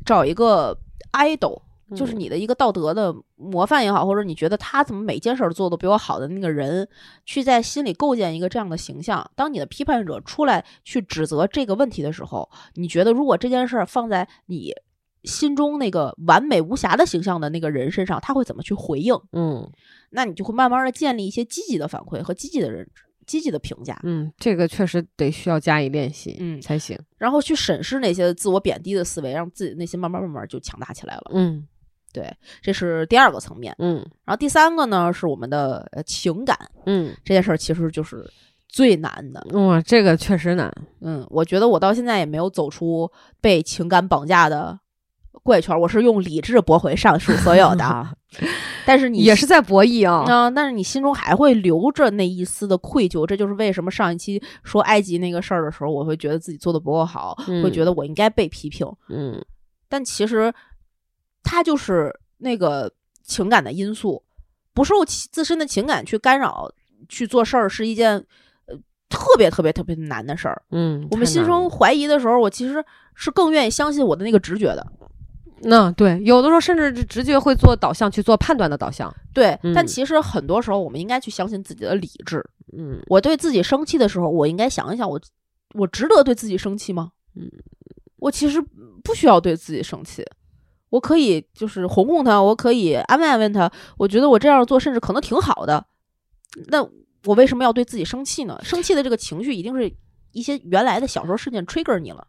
找一个 idol。就是你的一个道德的模范也好，或者你觉得他怎么每件事做的比我好的那个人，去在心里构建一个这样的形象。当你的批判者出来去指责这个问题的时候，你觉得如果这件事放在你心中那个完美无瑕的形象的那个人身上，他会怎么去回应？嗯，那你就会慢慢的建立一些积极的反馈和积极的认知、积极的评价。嗯，这个确实得需要加以练习，嗯，才行。然后去审视那些自我贬低的思维，让自己内心慢慢慢慢就强大起来了。嗯。对，这是第二个层面，嗯，然后第三个呢是我们的情感，嗯，这件事儿其实就是最难的，哇，这个确实难，嗯，我觉得我到现在也没有走出被情感绑架的怪圈，我是用理智驳回上述所有的，[laughs] 但是你也是在博弈啊，啊，但是你心中还会留着那一丝的愧疚，这就是为什么上一期说埃及那个事儿的时候，我会觉得自己做的不够好，会觉得我应该被批评，嗯，但其实。他就是那个情感的因素，不受自身的情感去干扰去做事儿，是一件呃特别特别特别难的事儿。嗯，我们心生怀疑的时候，我其实是更愿意相信我的那个直觉的。那对，有的时候甚至直觉会做导向去做判断的导向。对，但其实很多时候我们应该去相信自己的理智。嗯，我对自己生气的时候，我应该想一想，我我值得对自己生气吗？嗯，我其实不需要对自己生气。我可以就是哄哄他，我可以安慰安慰他。我觉得我这样做甚至可能挺好的。那我为什么要对自己生气呢？生气的这个情绪一定是一些原来的小时候事件 trigger 你了。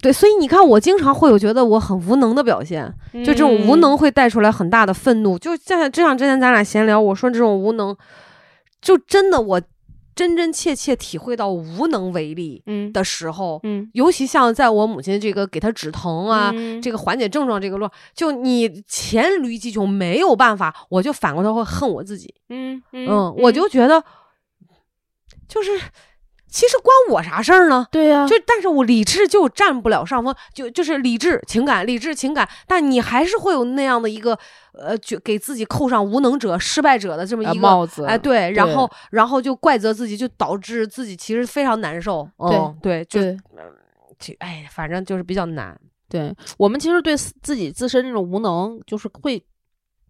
对，所以你看，我经常会有觉得我很无能的表现，就这种无能会带出来很大的愤怒。就像就像之前咱俩闲聊，我说这种无能，就真的我。真真切切体会到无能为力的时候，嗯，尤其像在我母亲这个给她止疼啊，这个缓解症状这个路，就你黔驴技穷没有办法，我就反过头会恨我自己，嗯嗯，我就觉得就是。其实关我啥事儿呢？对呀，就但是我理智就占不了上风，就就是理智情感，理智情感，但你还是会有那样的一个呃，就给自己扣上无能者、失败者的这么一个帽子，哎，对，然后然后就怪责自己，就导致自己其实非常难受。对对，就就哎，反正就是比较难。对我们其实对自己自身这种无能，就是会。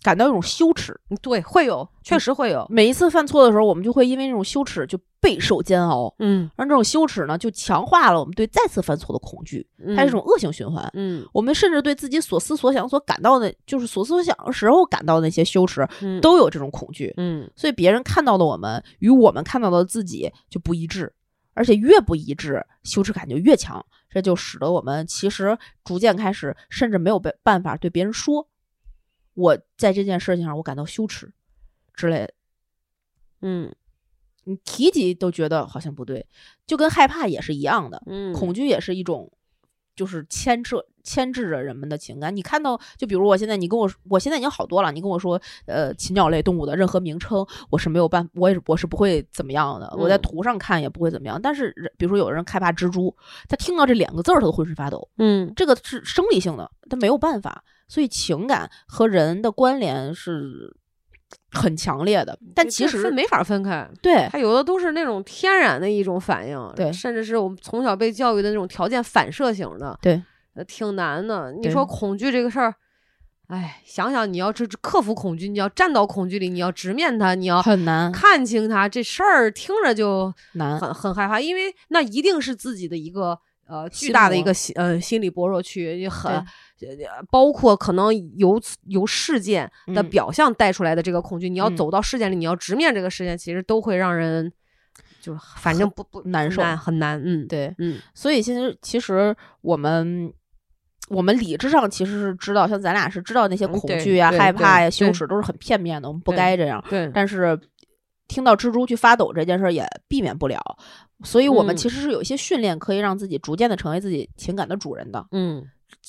感到一种羞耻，对，会有，确实会有。每一次犯错的时候，我们就会因为这种羞耻就备受煎熬，嗯，而这种羞耻呢，就强化了我们对再次犯错的恐惧，它是一种恶性循环，嗯，我们甚至对自己所思所想所感到的，就是所思所想的时候感到那些羞耻，都有这种恐惧，嗯，所以别人看到的我们与我们看到的自己就不一致，而且越不一致，羞耻感就越强，这就使得我们其实逐渐开始，甚至没有办办法对别人说。我在这件事情上，我感到羞耻，之类的，嗯，你提及都觉得好像不对，就跟害怕也是一样的，嗯，恐惧也是一种，就是牵扯牵制着人们的情感。你看到，就比如我现在，你跟我，我现在已经好多了。你跟我说，呃，禽鸟类动物的任何名称，我是没有办，我也我是不会怎么样的。我在图上看也不会怎么样。但是，比如说有人害怕蜘蛛，他听到这两个字儿，他都浑身发抖。嗯，这个是生理性的，他没有办法。所以情感和人的关联是很强烈的，但其实没法分开。对，它有的都是那种天然的一种反应，对，甚至是我们从小被教育的那种条件反射型的，对，呃，挺难的。你说恐惧这个事儿，哎，想想你要是克服恐惧，你要站到恐惧里，你要直面它，你要很难看清它，这事儿听着就难，很很害怕，因为那一定是自己的一个。呃，巨大的一个心呃心理薄弱区，也很包括可能由由事件的表象带出来的这个恐惧，你要走到事件里，你要直面这个事件，其实都会让人就是反正不不难受，很难。嗯，对，嗯，所以其实其实我们我们理智上其实是知道，像咱俩是知道那些恐惧呀、害怕呀、羞耻都是很片面的，我们不该这样。对，但是听到蜘蛛去发抖这件事也避免不了，所以我们其实是有一些训练可以让自己逐渐的成为自己情感的主人的。嗯。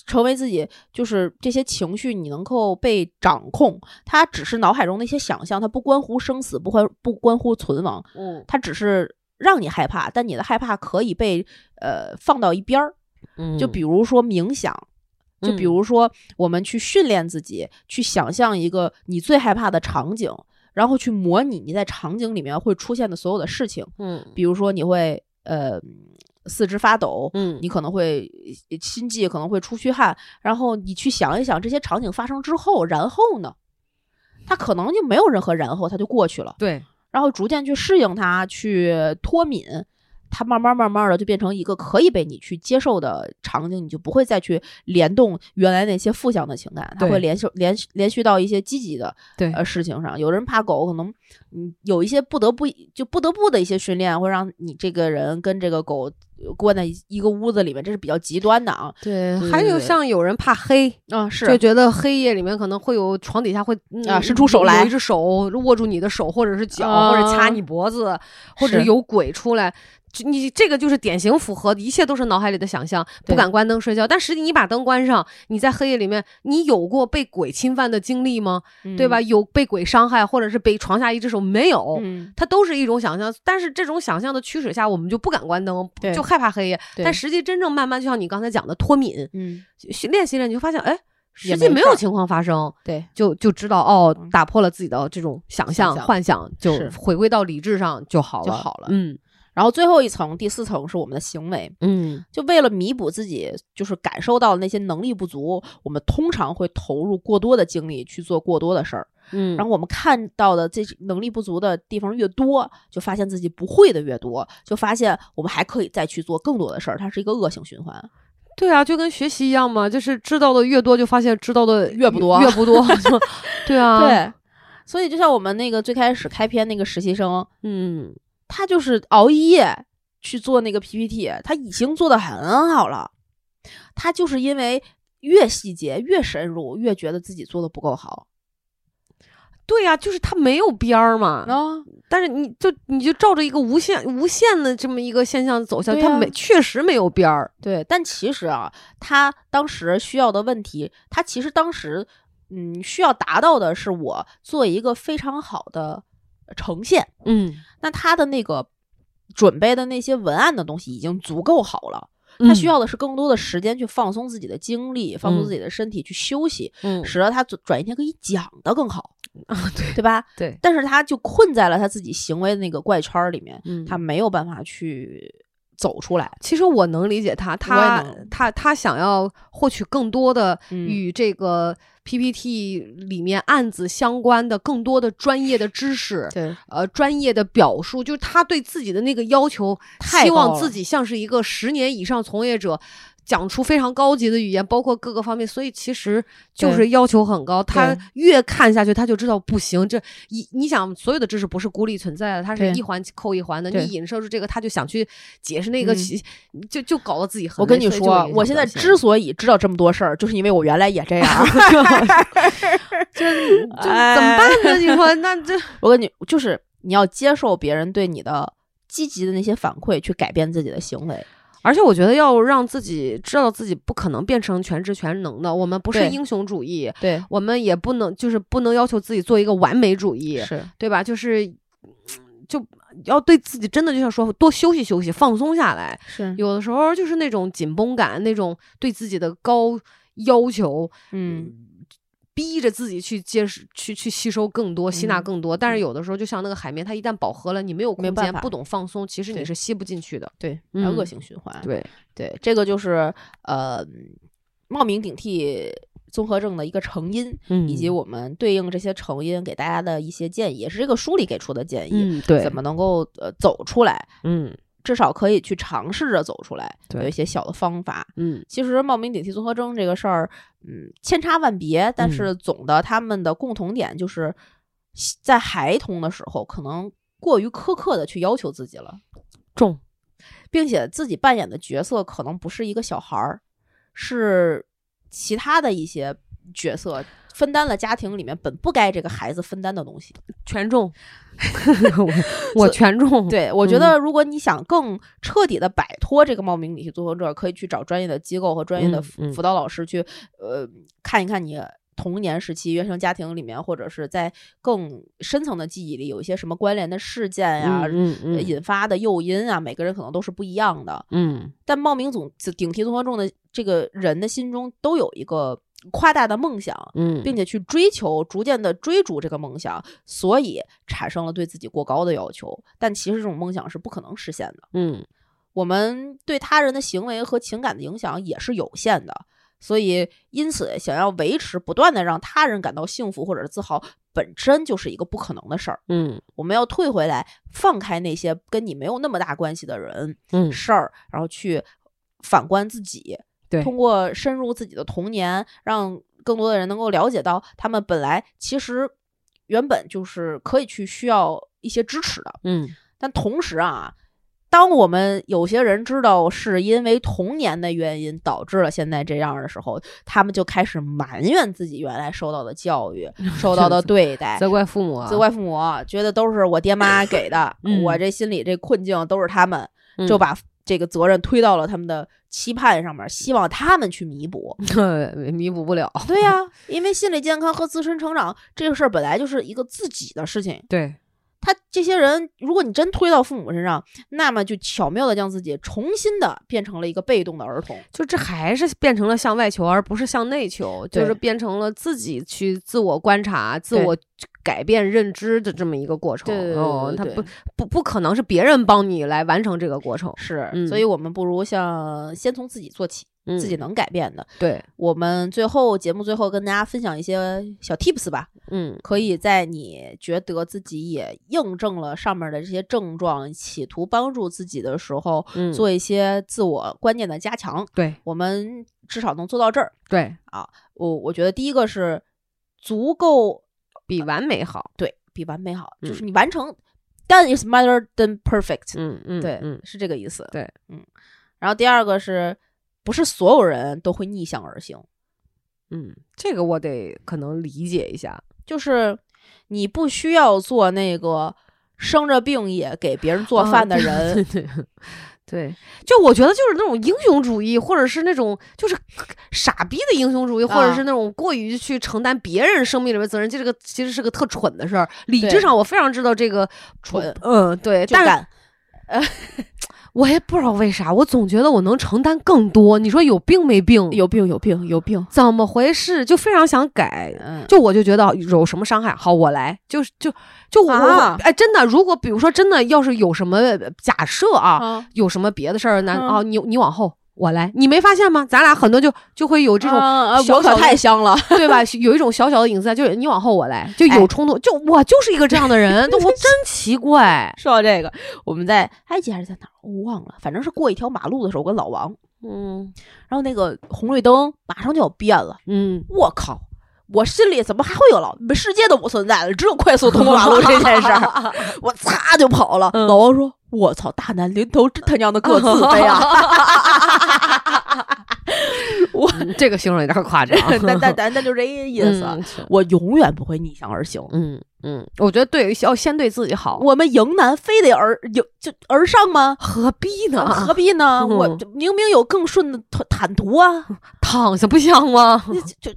成为自己，就是这些情绪你能够被掌控，它只是脑海中的一些想象，它不关乎生死，不关不关乎存亡，嗯，它只是让你害怕，但你的害怕可以被呃放到一边儿，嗯，就比如说冥想，就比如说我们去训练自己，去想象一个你最害怕的场景，然后去模拟你在场景里面会出现的所有的事情，嗯，比如说你会呃。四肢发抖，嗯，你可能会心悸，可能会出虚汗，然后你去想一想这些场景发生之后，然后呢，它可能就没有任何然后，它就过去了，对，然后逐渐去适应它，去脱敏。它慢慢慢慢的就变成一个可以被你去接受的场景，你就不会再去联动原来那些负向的情感，它会连续连连续到一些积极的对呃事情上。有人怕狗，可能嗯有一些不得不就不得不的一些训练，会让你这个人跟这个狗关在一个屋子里面，这是比较极端的啊。对，还有像有人怕黑啊，是就觉得黑夜里面可能会有床底下会啊伸出手来，有一只手握住你的手，或者是脚，或者掐你脖子，或者有鬼出来。你这个就是典型符合，一切都是脑海里的想象，不敢关灯睡觉。但实际你把灯关上，你在黑夜里面，你有过被鬼侵犯的经历吗？对吧？有被鬼伤害，或者是被床下一只手没有？它都是一种想象。但是这种想象的驱使下，我们就不敢关灯，就害怕黑夜。但实际真正慢慢，就像你刚才讲的脱敏，嗯，练习练，你就发现，哎，实际没有情况发生。对，就就知道哦，打破了自己的这种想象幻想，就回归到理智上就好了，就好了。嗯。然后最后一层，第四层是我们的行为，嗯，就为了弥补自己就是感受到的那些能力不足，我们通常会投入过多的精力去做过多的事儿，嗯，然后我们看到的这能力不足的地方越多，就发现自己不会的越多，就发现我们还可以再去做更多的事儿，它是一个恶性循环。对啊，就跟学习一样嘛，就是知道的越多，就发现知道的越不多，越不多。[laughs] [laughs] 对啊，对，所以就像我们那个最开始开篇那个实习生，嗯。他就是熬夜去做那个 PPT，他已经做的很好了。他就是因为越细节越深入，越觉得自己做的不够好。对呀，就是他没有边儿嘛。啊，但是你就你就照着一个无限无限的这么一个现象走下去，他没确实没有边儿。对，但其实啊，他当时需要的问题，他其实当时嗯需要达到的是我做一个非常好的。呈现，嗯，那他的那个准备的那些文案的东西已经足够好了，他需要的是更多的时间去放松自己的精力，放松自己的身体去休息，嗯，使得他转一天可以讲的更好啊，对对吧？对，但是他就困在了他自己行为的那个怪圈里面，嗯，他没有办法去走出来。其实我能理解他，他他他想要获取更多的与这个。PPT 里面案子相关的更多的专业的知识，对，呃，专业的表述，就是他对自己的那个要求，希望自己像是一个十年以上从业者。讲出非常高级的语言，包括各个方面，所以其实就是要求很高。他越看下去，他就知道不行。这一你想，所有的知识不是孤立存在的，它是一环扣一环的。你引射出这个，他就想去解释那个，就就搞得自己很。我跟你说，我现在之所以知道这么多事儿，就是因为我原来也这样。[laughs] [laughs] 就就怎么办呢？你说那这，[laughs] 我跟你就是你要接受别人对你的积极的那些反馈，去改变自己的行为。而且我觉得要让自己知道自己不可能变成全知全能的，我们不是英雄主义，对我们也不能就是不能要求自己做一个完美主义，是对吧？就是就要对自己真的就像说多休息休息，放松下来。是有的时候就是那种紧绷感，那种对自己的高要求，嗯。逼着自己去接去去吸收更多，吸纳更多。但是有的时候，就像那个海绵，它一旦饱和了，你没有空间，不懂放松，其实你是吸不进去的。对，恶性循环。对对，这个就是呃冒名顶替综合症的一个成因，以及我们对应这些成因给大家的一些建议，也是这个书里给出的建议。对，怎么能够呃走出来？嗯。至少可以去尝试着走出来，有一些小的方法。嗯，其实冒名顶替综合征这个事儿，嗯，千差万别，但是总的他们的共同点就是，在孩童的时候可能过于苛刻的去要求自己了，重，并且自己扮演的角色可能不是一个小孩儿，是其他的一些角色。分担了家庭里面本不该这个孩子分担的东西，权重，[laughs] 我权重。对我觉得，如果你想更彻底的摆脱这个冒名顶替综合症，可以去找专业的机构和专业的辅导老师去，呃，看一看你童年时期原生家庭里面，或者是在更深层的记忆里有一些什么关联的事件呀，引发的诱因啊，每个人可能都是不一样的。嗯，但冒名总顶替综合症的这个人的心中都有一个。夸大的梦想，嗯，并且去追求，逐渐的追逐这个梦想，所以产生了对自己过高的要求。但其实这种梦想是不可能实现的，嗯，我们对他人的行为和情感的影响也是有限的，所以因此想要维持不断的让他人感到幸福或者是自豪，本身就是一个不可能的事儿，嗯，我们要退回来，放开那些跟你没有那么大关系的人，嗯，事儿，然后去反观自己。通过深入自己的童年，让更多的人能够了解到，他们本来其实原本就是可以去需要一些支持的。嗯，但同时啊，当我们有些人知道是因为童年的原因导致了现在这样的时候，他们就开始埋怨自己原来受到的教育、[laughs] 受到的对待，[laughs] 责怪父母，责怪父母，觉得都是我爹妈给的，我这心里这困境都是他们，就把。这个责任推到了他们的期盼上面，希望他们去弥补，[laughs] 弥补不了。对呀，[laughs] 因为心理健康和自身成长这个事儿本来就是一个自己的事情。对他这些人，如果你真推到父母身上，那么就巧妙的将自己重新的变成了一个被动的儿童。就这还是变成了向外求，而不是向内求，就是变成了自己去自我观察、自我。改变认知的这么一个过程，哦，他不不不可能是别人帮你来完成这个过程，是，所以我们不如像先从自己做起，自己能改变的。对，我们最后节目最后跟大家分享一些小 tips 吧，嗯，可以在你觉得自己也印证了上面的这些症状，企图帮助自己的时候，做一些自我观念的加强。对，我们至少能做到这儿。对，啊，我我觉得第一个是足够。比完美好，对比完美好，就是你完成，done is better than perfect。嗯嗯，对，嗯，是这个意思。对，嗯。然后第二个是不是所有人都会逆向而行？嗯，这个我得可能理解一下，就是你不需要做那个生着病也给别人做饭的人。对，就我觉得就是那种英雄主义，或者是那种就是 [laughs] 傻逼的英雄主义，或者是那种过于去承担别人生命里面责任，这个其实是个特蠢的事儿。理智上我非常知道这个蠢，嗯，对，但，呃。[laughs] 我也不知道为啥，我总觉得我能承担更多。你说有病没病？有病有病有病，怎么回事？就非常想改，就我就觉得有什么伤害，好我来，就是就就我哎，真的，如果比如说真的要是有什么假设啊，有什么别的事儿，那啊，你你往后。我来，你没发现吗？咱俩很多就就会有这种，我可太香了，[laughs] 对吧？有一种小小的影子，就是你往后，我来，就有冲突。就我就是一个这样的人，[laughs] 我真奇怪。[laughs] 说到这个，我们在埃及还是在哪儿？我忘了，反正是过一条马路的时候，我跟老王，嗯，然后那个红绿灯马上就要变了，嗯，我靠，我心里怎么还会有老世界都不存在了，只有快速通过马路这件事儿，我擦就跑了。老王说。我操！大难临头，真他娘的各自 [laughs] 飞啊！[laughs] 我这个形容有点夸张，但但但但就这意思。我永远不会逆向而行。嗯嗯，我觉得对，要先对自己好。我们迎难非得而迎就而上吗？何必呢？何必呢？[laughs] 我明明有更顺的坦途啊，躺下不香吗？就。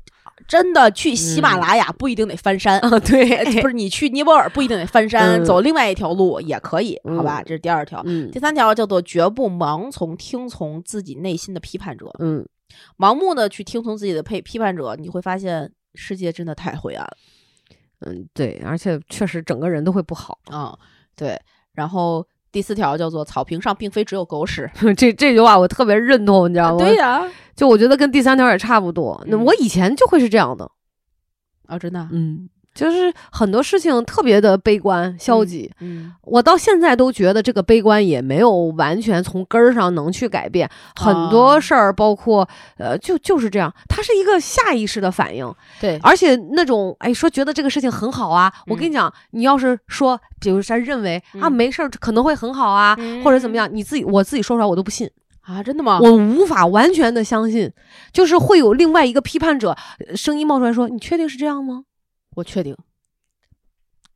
真的去喜马拉雅不一定得翻山。啊，对，不是你去尼泊尔不一定得翻山，走另外一条路也可以，好吧？这是第二条，第三条叫做绝不盲从听从自己内心的批判者，嗯，盲目的去听从自己的批批判者，你会发现世界真的太灰暗了，嗯，对，而且确实整个人都会不好。啊，对，然后。第四条叫做“草坪上并非只有狗屎”，[laughs] 这这句话我特别认同，你知道吗？对呀，就我觉得跟第三条也差不多。那我以前就会是这样的。啊，真的，嗯，就是很多事情特别的悲观消极。嗯，我到现在都觉得这个悲观也没有完全从根儿上能去改变很多事儿，包括呃，就就是这样，它是一个下意识的反应。对，而且那种哎说觉得这个事情很好啊，我跟你讲，你要是说，比如说认为啊没事儿可能会很好啊，或者怎么样，你自己我自己说出来我都不信。啊，真的吗？我无法完全的相信，就是会有另外一个批判者声音冒出来说：“你确定是这样吗？”我确定。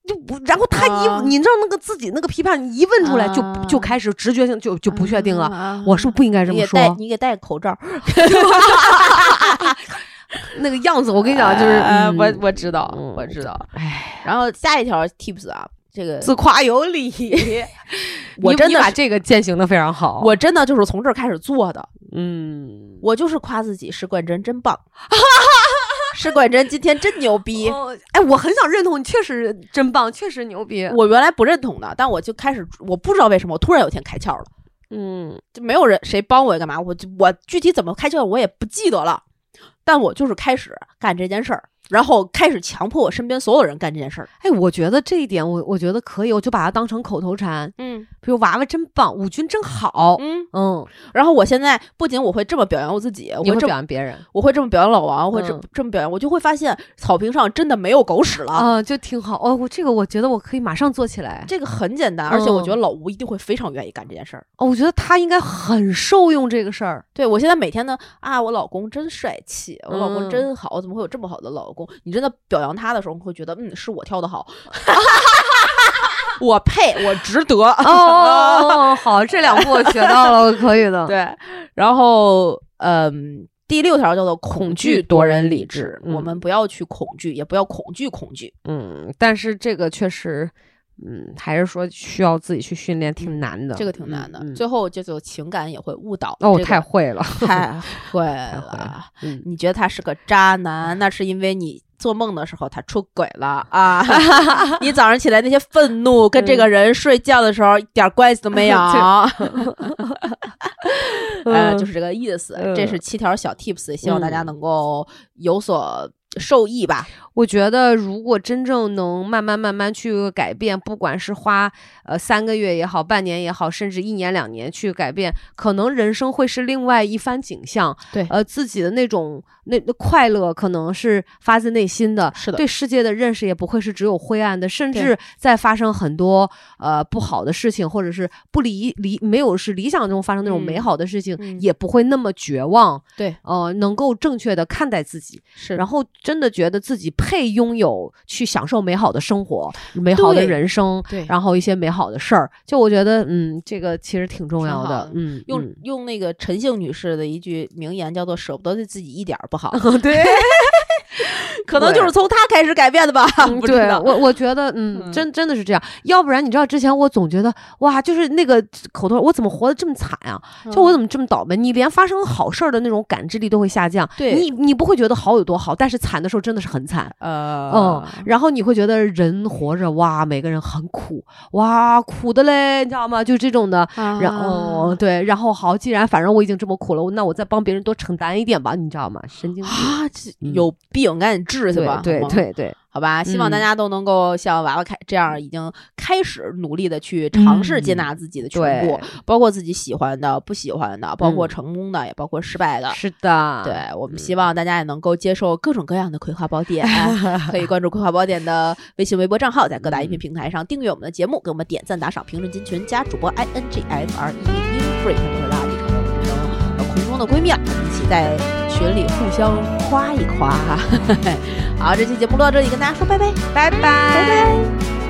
就不，然后他一，你知道那个自己那个批判一问出来，就就开始直觉性就就不确定了。我是不是不应该这么说？你给戴个口罩，[laughs] 那个样子，我跟你讲，就是我我知道，我知道。哎，然后下一条 tips 啊。这个自夸有理，[laughs] 我真的把这个践行的非常好。我真的就是从这儿开始做的。嗯，我就是夸自己，石冠真真棒，[laughs] [laughs] 施管真今天真牛逼。哎，我很想认同你，确实真棒，确实牛逼。我原来不认同的，但我就开始，我不知道为什么，我突然有一天开窍了。嗯，就没有人谁帮我干嘛，我就我具体怎么开窍我也不记得了，但我就是开始干这件事儿。然后开始强迫我身边所有人干这件事儿。哎，我觉得这一点，我我觉得可以，我就把它当成口头禅。嗯，比如娃娃真棒，五军真好。嗯嗯。然后我现在不仅我会这么表扬我自己，我会表扬别人，我会这么表扬老王，我会这这么表扬，我就会发现草坪上真的没有狗屎了。啊，就挺好。哦，我这个我觉得我可以马上做起来。这个很简单，而且我觉得老吴一定会非常愿意干这件事儿。哦，我觉得他应该很受用这个事儿。对我现在每天呢，啊，我老公真帅气，我老公真好，我怎么会有这么好的老公？你真的。表扬他的时候，会觉得嗯，是我跳的好，[laughs] 我配，我值得。哦，好，这两步我学到了，可以的。[laughs] 对，然后嗯，第六条叫做恐惧夺人理智，我们不要去恐惧，也不要恐惧恐惧。嗯，但是这个确实。嗯，还是说需要自己去训练，挺难的。这个挺难的。最后就就情感也会误导。哦，太会了，[laughs] 太会了。嗯你觉得他是个渣男，那是因为你做梦的时候他出轨了啊！[laughs] 你早上起来那些愤怒，跟这个人睡觉的时候一点关系都没有。[laughs] 呃，就是这个意思。这是七条小 tips，希望大家能够有所。受益吧，我觉得如果真正能慢慢慢慢去改变，不管是花呃三个月也好，半年也好，甚至一年两年去改变，可能人生会是另外一番景象。对，呃，自己的那种那快乐可能是发自内心的，是的，对世界的认识也不会是只有灰暗的，甚至在发生很多呃不好的事情，或者是不理理没有是理想中发生那种美好的事情，也不会那么绝望。对，呃，能够正确的看待自己，是，然后。真的觉得自己配拥有去享受美好的生活、美好的人生，对，然后一些美好的事儿，就我觉得，嗯，这个其实挺重要的。嗯，用用那个陈姓女士的一句名言叫做“舍不得对自己一点儿不好 [laughs] ”，对。[laughs] [laughs] 可能就是从他开始改变的吧。[laughs] 对，我我觉得，嗯，真真的是这样。要不然，你知道之前我总觉得，哇，就是那个口头，我怎么活得这么惨啊？就我怎么这么倒霉？你连发生好事儿的那种感知力都会下降。对，你你不会觉得好有多好，但是惨的时候真的是很惨。呃，嗯，然后你会觉得人活着，哇，每个人很苦，哇，苦的嘞，你知道吗？就这种的。然后对，然后好，既然反正我已经这么苦了，那我再帮别人多承担一点吧，你知道吗？神经病啊，有病，赶紧治去吧。对对对。好吧，希望大家都能够像娃娃开这样，已经开始努力的去尝试接纳自己的全部，包括自己喜欢的、不喜欢的，包括成功的，也包括失败的。是的，对我们希望大家也能够接受各种各样的葵花宝典。[laughs] 可以关注葵花宝典的微信、微博账号，在各大音频平台上订阅我们的节目，给我们点赞、打赏、评论、进群，加主播 i n g f r e n free，中的闺蜜了，一起在群里互相夸一夸。[laughs] 好，这期节目录到这里，跟大家说拜拜，拜拜，拜拜。